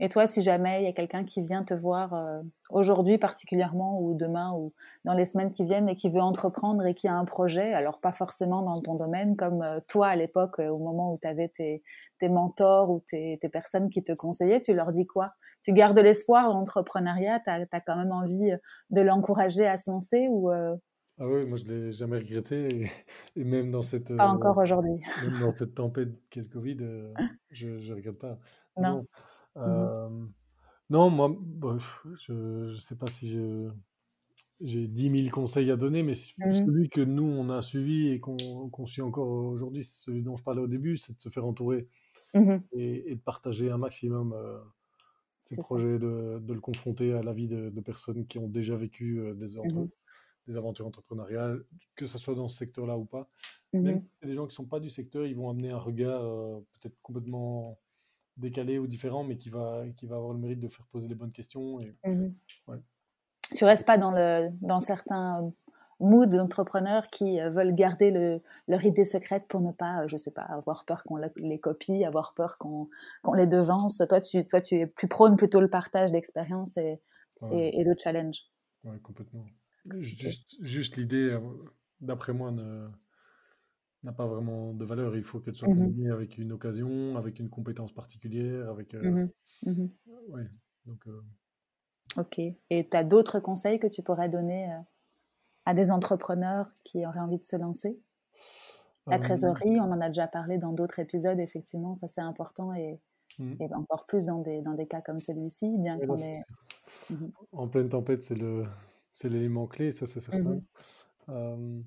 Et toi, si jamais il y a quelqu'un qui vient te voir euh, aujourd'hui particulièrement ou demain ou dans les semaines qui viennent et qui veut entreprendre et qui a un projet, alors pas forcément dans ton domaine comme euh, toi à l'époque au moment où tu avais tes, mentors ou tes, personnes qui te conseillaient, tu leur dis quoi? Tu gardes l'espoir l'entrepreneuriat, tu as, quand même envie de l'encourager à se lancer ou euh? Ah oui, moi je l'ai jamais regretté et, même dans cette pas encore aujourd'hui. Même dans cette tempête qu'est le Covid, je ne regrette pas. Non. Mmh non, moi, je ne sais pas si j'ai 10 000 conseils à donner, mais mmh celui que nous, on a suivi et qu'on suit encore aujourd'hui, celui dont je parlais au début, c'est de se faire entourer mmh et, de partager un maximum ces projets, de, de, le confronter à la vie de, personnes qui ont déjà vécu des, des aventures entrepreneuriales, que ce soit dans ce secteur-là ou pas. Même si c'est des gens qui ne sont pas du secteur, ils vont amener un regard peut-être complètement décalé ou différent, mais qui va, qui va avoir le mérite de faire poser les bonnes questions. Et, ouais. Tu restes pas dans, le, dans certains moods d'entrepreneurs qui euh, veulent garder le, leur idée secrète pour ne pas, euh, je sais pas, avoir peur qu'on les copie, avoir peur qu'on les devance. Toi tu, toi, tu es plus prône plutôt le partage d'expérience et, et, le challenge. Oui, complètement. Juste, juste l'idée, euh, d'après moi, n'a pas vraiment de valeur. Il faut qu'elle soit mmh combinée avec une occasion, avec une compétence particulière, avec. Euh, mmh mmh ouais. Donc, ok. Et tu as d'autres conseils que tu pourrais donner à des entrepreneurs qui auraient envie de se lancer? La trésorerie, on en a déjà parlé dans d'autres épisodes, effectivement, ça c'est important et, mmh. encore plus dans des, dans des cas comme celui-ci, bien qu'on. Mmh en pleine tempête, c'est le c'est l'élément clé, ça c'est certain. Mmh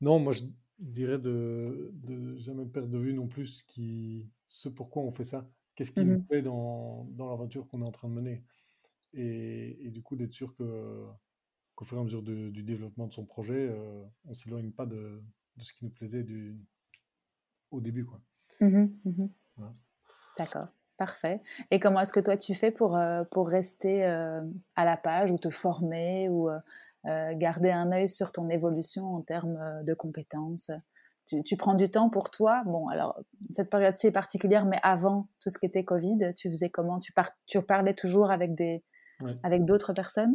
non, moi je dirais de, de jamais perdre de vue non plus ce, qui, ce pourquoi on fait ça. Qu'est-ce qui nous plaît dans, dans l'aventure qu'on est en train de mener et, et du coup d'être sûr que qu'au fur et à mesure du développement de son projet, euh, on ne s'éloigne pas de, de, ce qui nous plaisait du, au début. Quoi. Mmh mmh D'accord, parfait. Et comment est-ce que toi tu fais pour, euh, pour rester euh, à la page ou te former ou garder un œil sur ton évolution en termes de compétences? Tu, tu, prends du temps pour toi? Bon, alors, cette période-ci est particulière, mais avant tout ce qui était Covid, tu faisais comment? Tu, par, tu parlais toujours avec, des, avec d'autres personnes?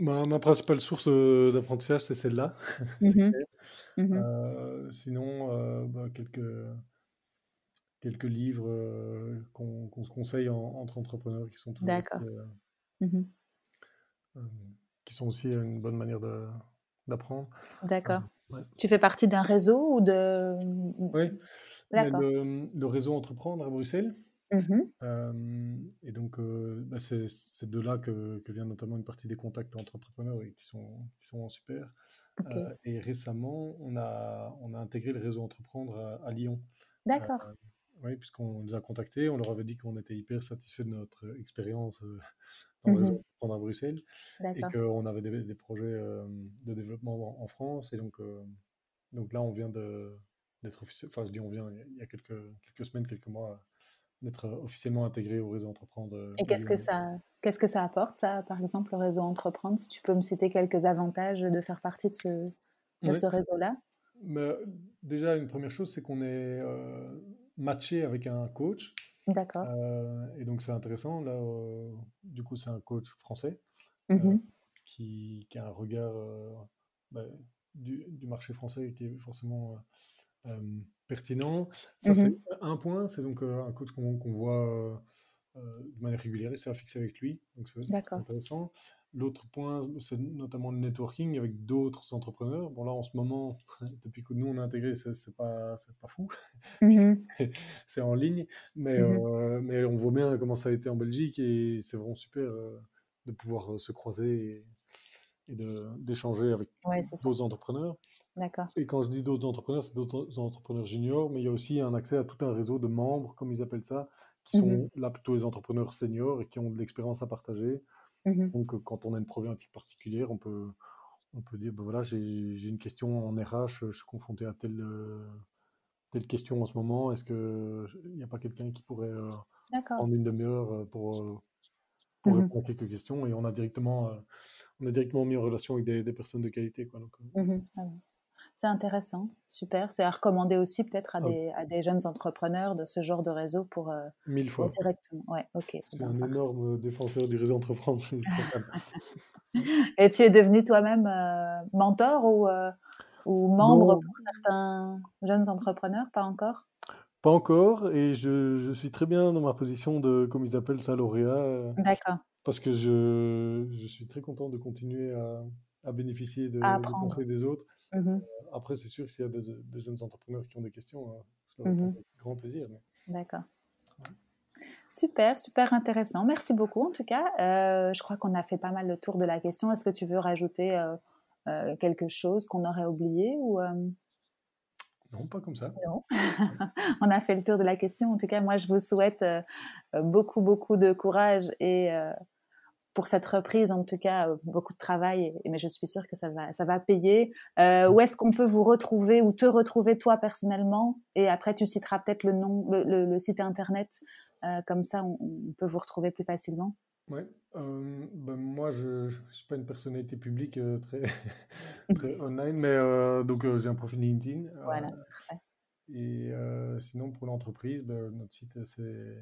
Ma, principale source euh, d'apprentissage, c'est celle-là. Mmh mmh euh, sinon, euh, bah, quelques, quelques livres qu'on se conseille entre entrepreneurs qui sont D'accord. Mmh qui sont aussi une bonne manière d'apprendre. D'accord. Tu fais partie d'un réseau ou de... Oui, le, le, réseau Entreprendre à Bruxelles. Mmh et donc, bah, c'est de là que, que, vient notamment une partie des contacts entre entrepreneurs et qui sont, qui sont super. et récemment, on a, on a intégré le réseau Entreprendre à, Lyon. D'accord. Oui, puisqu'on les a contactés, on leur avait dit qu'on était hyper satisfait de notre expérience dans le réseau mmh Entreprendre à Bruxelles et qu'on avait des, des projets de développement en, France. Et donc, donc là, on vient d'être officiel. Enfin, je dis on vient, il y a quelques, quelques semaines, quelques mois d'être euh, officiellement intégré au réseau Entreprendre. Euh, Et qu'est-ce que, ça, qu'est-ce que ça apporte, ça, par exemple, le réseau Entreprendre Si tu peux me citer quelques avantages de faire partie de ce, de ce réseau-là? Mais, Déjà, une première chose, c'est qu'on est, euh, matché avec un coach. D'accord. et donc, c'est intéressant. Là, du coup, c'est un coach français mmh qui, qui, a un regard bah, du, du, marché français qui est forcément pertinent. Ça, c'est mmh un point. C'est donc un coach qu'on voit de manière régulière et c'est à fixer avec lui. Donc, c'est intéressant. L'autre point, c'est notamment le networking avec d'autres entrepreneurs. Bon, là, en ce moment, depuis que nous, on a intégré, c'est pas, pas fou. Mmh c'est en ligne. Mais, mmh mais on voit bien comment ça a été en Belgique et c'est vraiment super de pouvoir se croiser et, d'échanger avec d'autres entrepreneurs. Et quand je dis d'autres entrepreneurs, c'est d'autres entrepreneurs juniors, mais il y a aussi un accès à tout un réseau de membres, comme ils appellent ça, qui sont mmh là plutôt les entrepreneurs seniors et qui ont de l'expérience à partager. Mmh Donc, quand on a une problématique particulière, on peut, on peut dire, ben voilà, j'ai une question en RH, je suis confronté à telle, telle question en ce moment, est-ce qu'il n'y a pas quelqu'un qui pourrait euh, prendre une demi-heure pour, pour mmh répondre à quelques questions Et on a directement, on a directement mis en relation avec des, personnes de qualité. Quoi, donc, ah c'est intéressant, super. C'est à recommander aussi peut-être à, des, jeunes entrepreneurs de ce genre de réseau pour. Euh, Mille fois. directement. Ouais, ok. C'est un énorme défenseur du réseau entreprendre. Et tu es devenu toi-même euh, mentor ou, euh, ou membre pour certains jeunes entrepreneurs Pas encore? Pas encore. Et je, je, suis très bien dans ma position de, comme ils appellent ça, lauréat. D'accord. Parce que je, je, suis très content de continuer à, à bénéficier de, des conseils des autres. Mmh après, c'est sûr que s'il y a des, jeunes entrepreneurs qui ont des questions, hein, je leur mmh grand plaisir. D'accord. Super, super intéressant. Merci beaucoup en tout cas. Euh, je crois qu'on a fait pas mal le tour de la question. Est-ce que tu veux rajouter euh, euh, quelque chose qu'on aurait oublié ou Non, pas comme ça. Non. On a fait le tour de la question. En tout cas, moi, je vous souhaite beaucoup, beaucoup de courage et pour cette reprise, en tout cas, euh, beaucoup de travail, mais je suis sûre que ça va, ça va payer. Euh, où est-ce qu'on peut vous retrouver ou te retrouver toi personnellement? Et après, tu citeras peut-être le nom, le, site internet, euh, comme ça, on, peut vous retrouver plus facilement. Oui, ben moi, je ne suis pas une personnalité publique très, très online, mais donc j'ai un profil LinkedIn. Voilà, parfait. Et sinon, pour l'entreprise, ben, notre site, c'est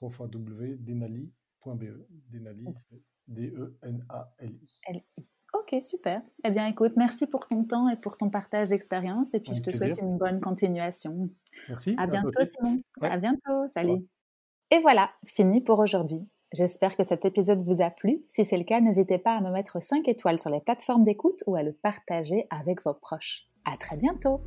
www.denali.com .be, Denali, D-E-N-A-L-I. Ok, super. Eh bien, écoute, merci pour ton temps et pour ton partage d'expérience. Et puis, je te souhaite une bonne continuation. Merci. À bientôt, Simon. À bientôt. Salut. Et voilà, fini pour aujourd'hui. J'espère que cet épisode vous a plu. Si c'est le cas, n'hésitez pas à me mettre 5 étoiles sur les plateformes d'écoute ou à le partager avec vos proches. À très bientôt!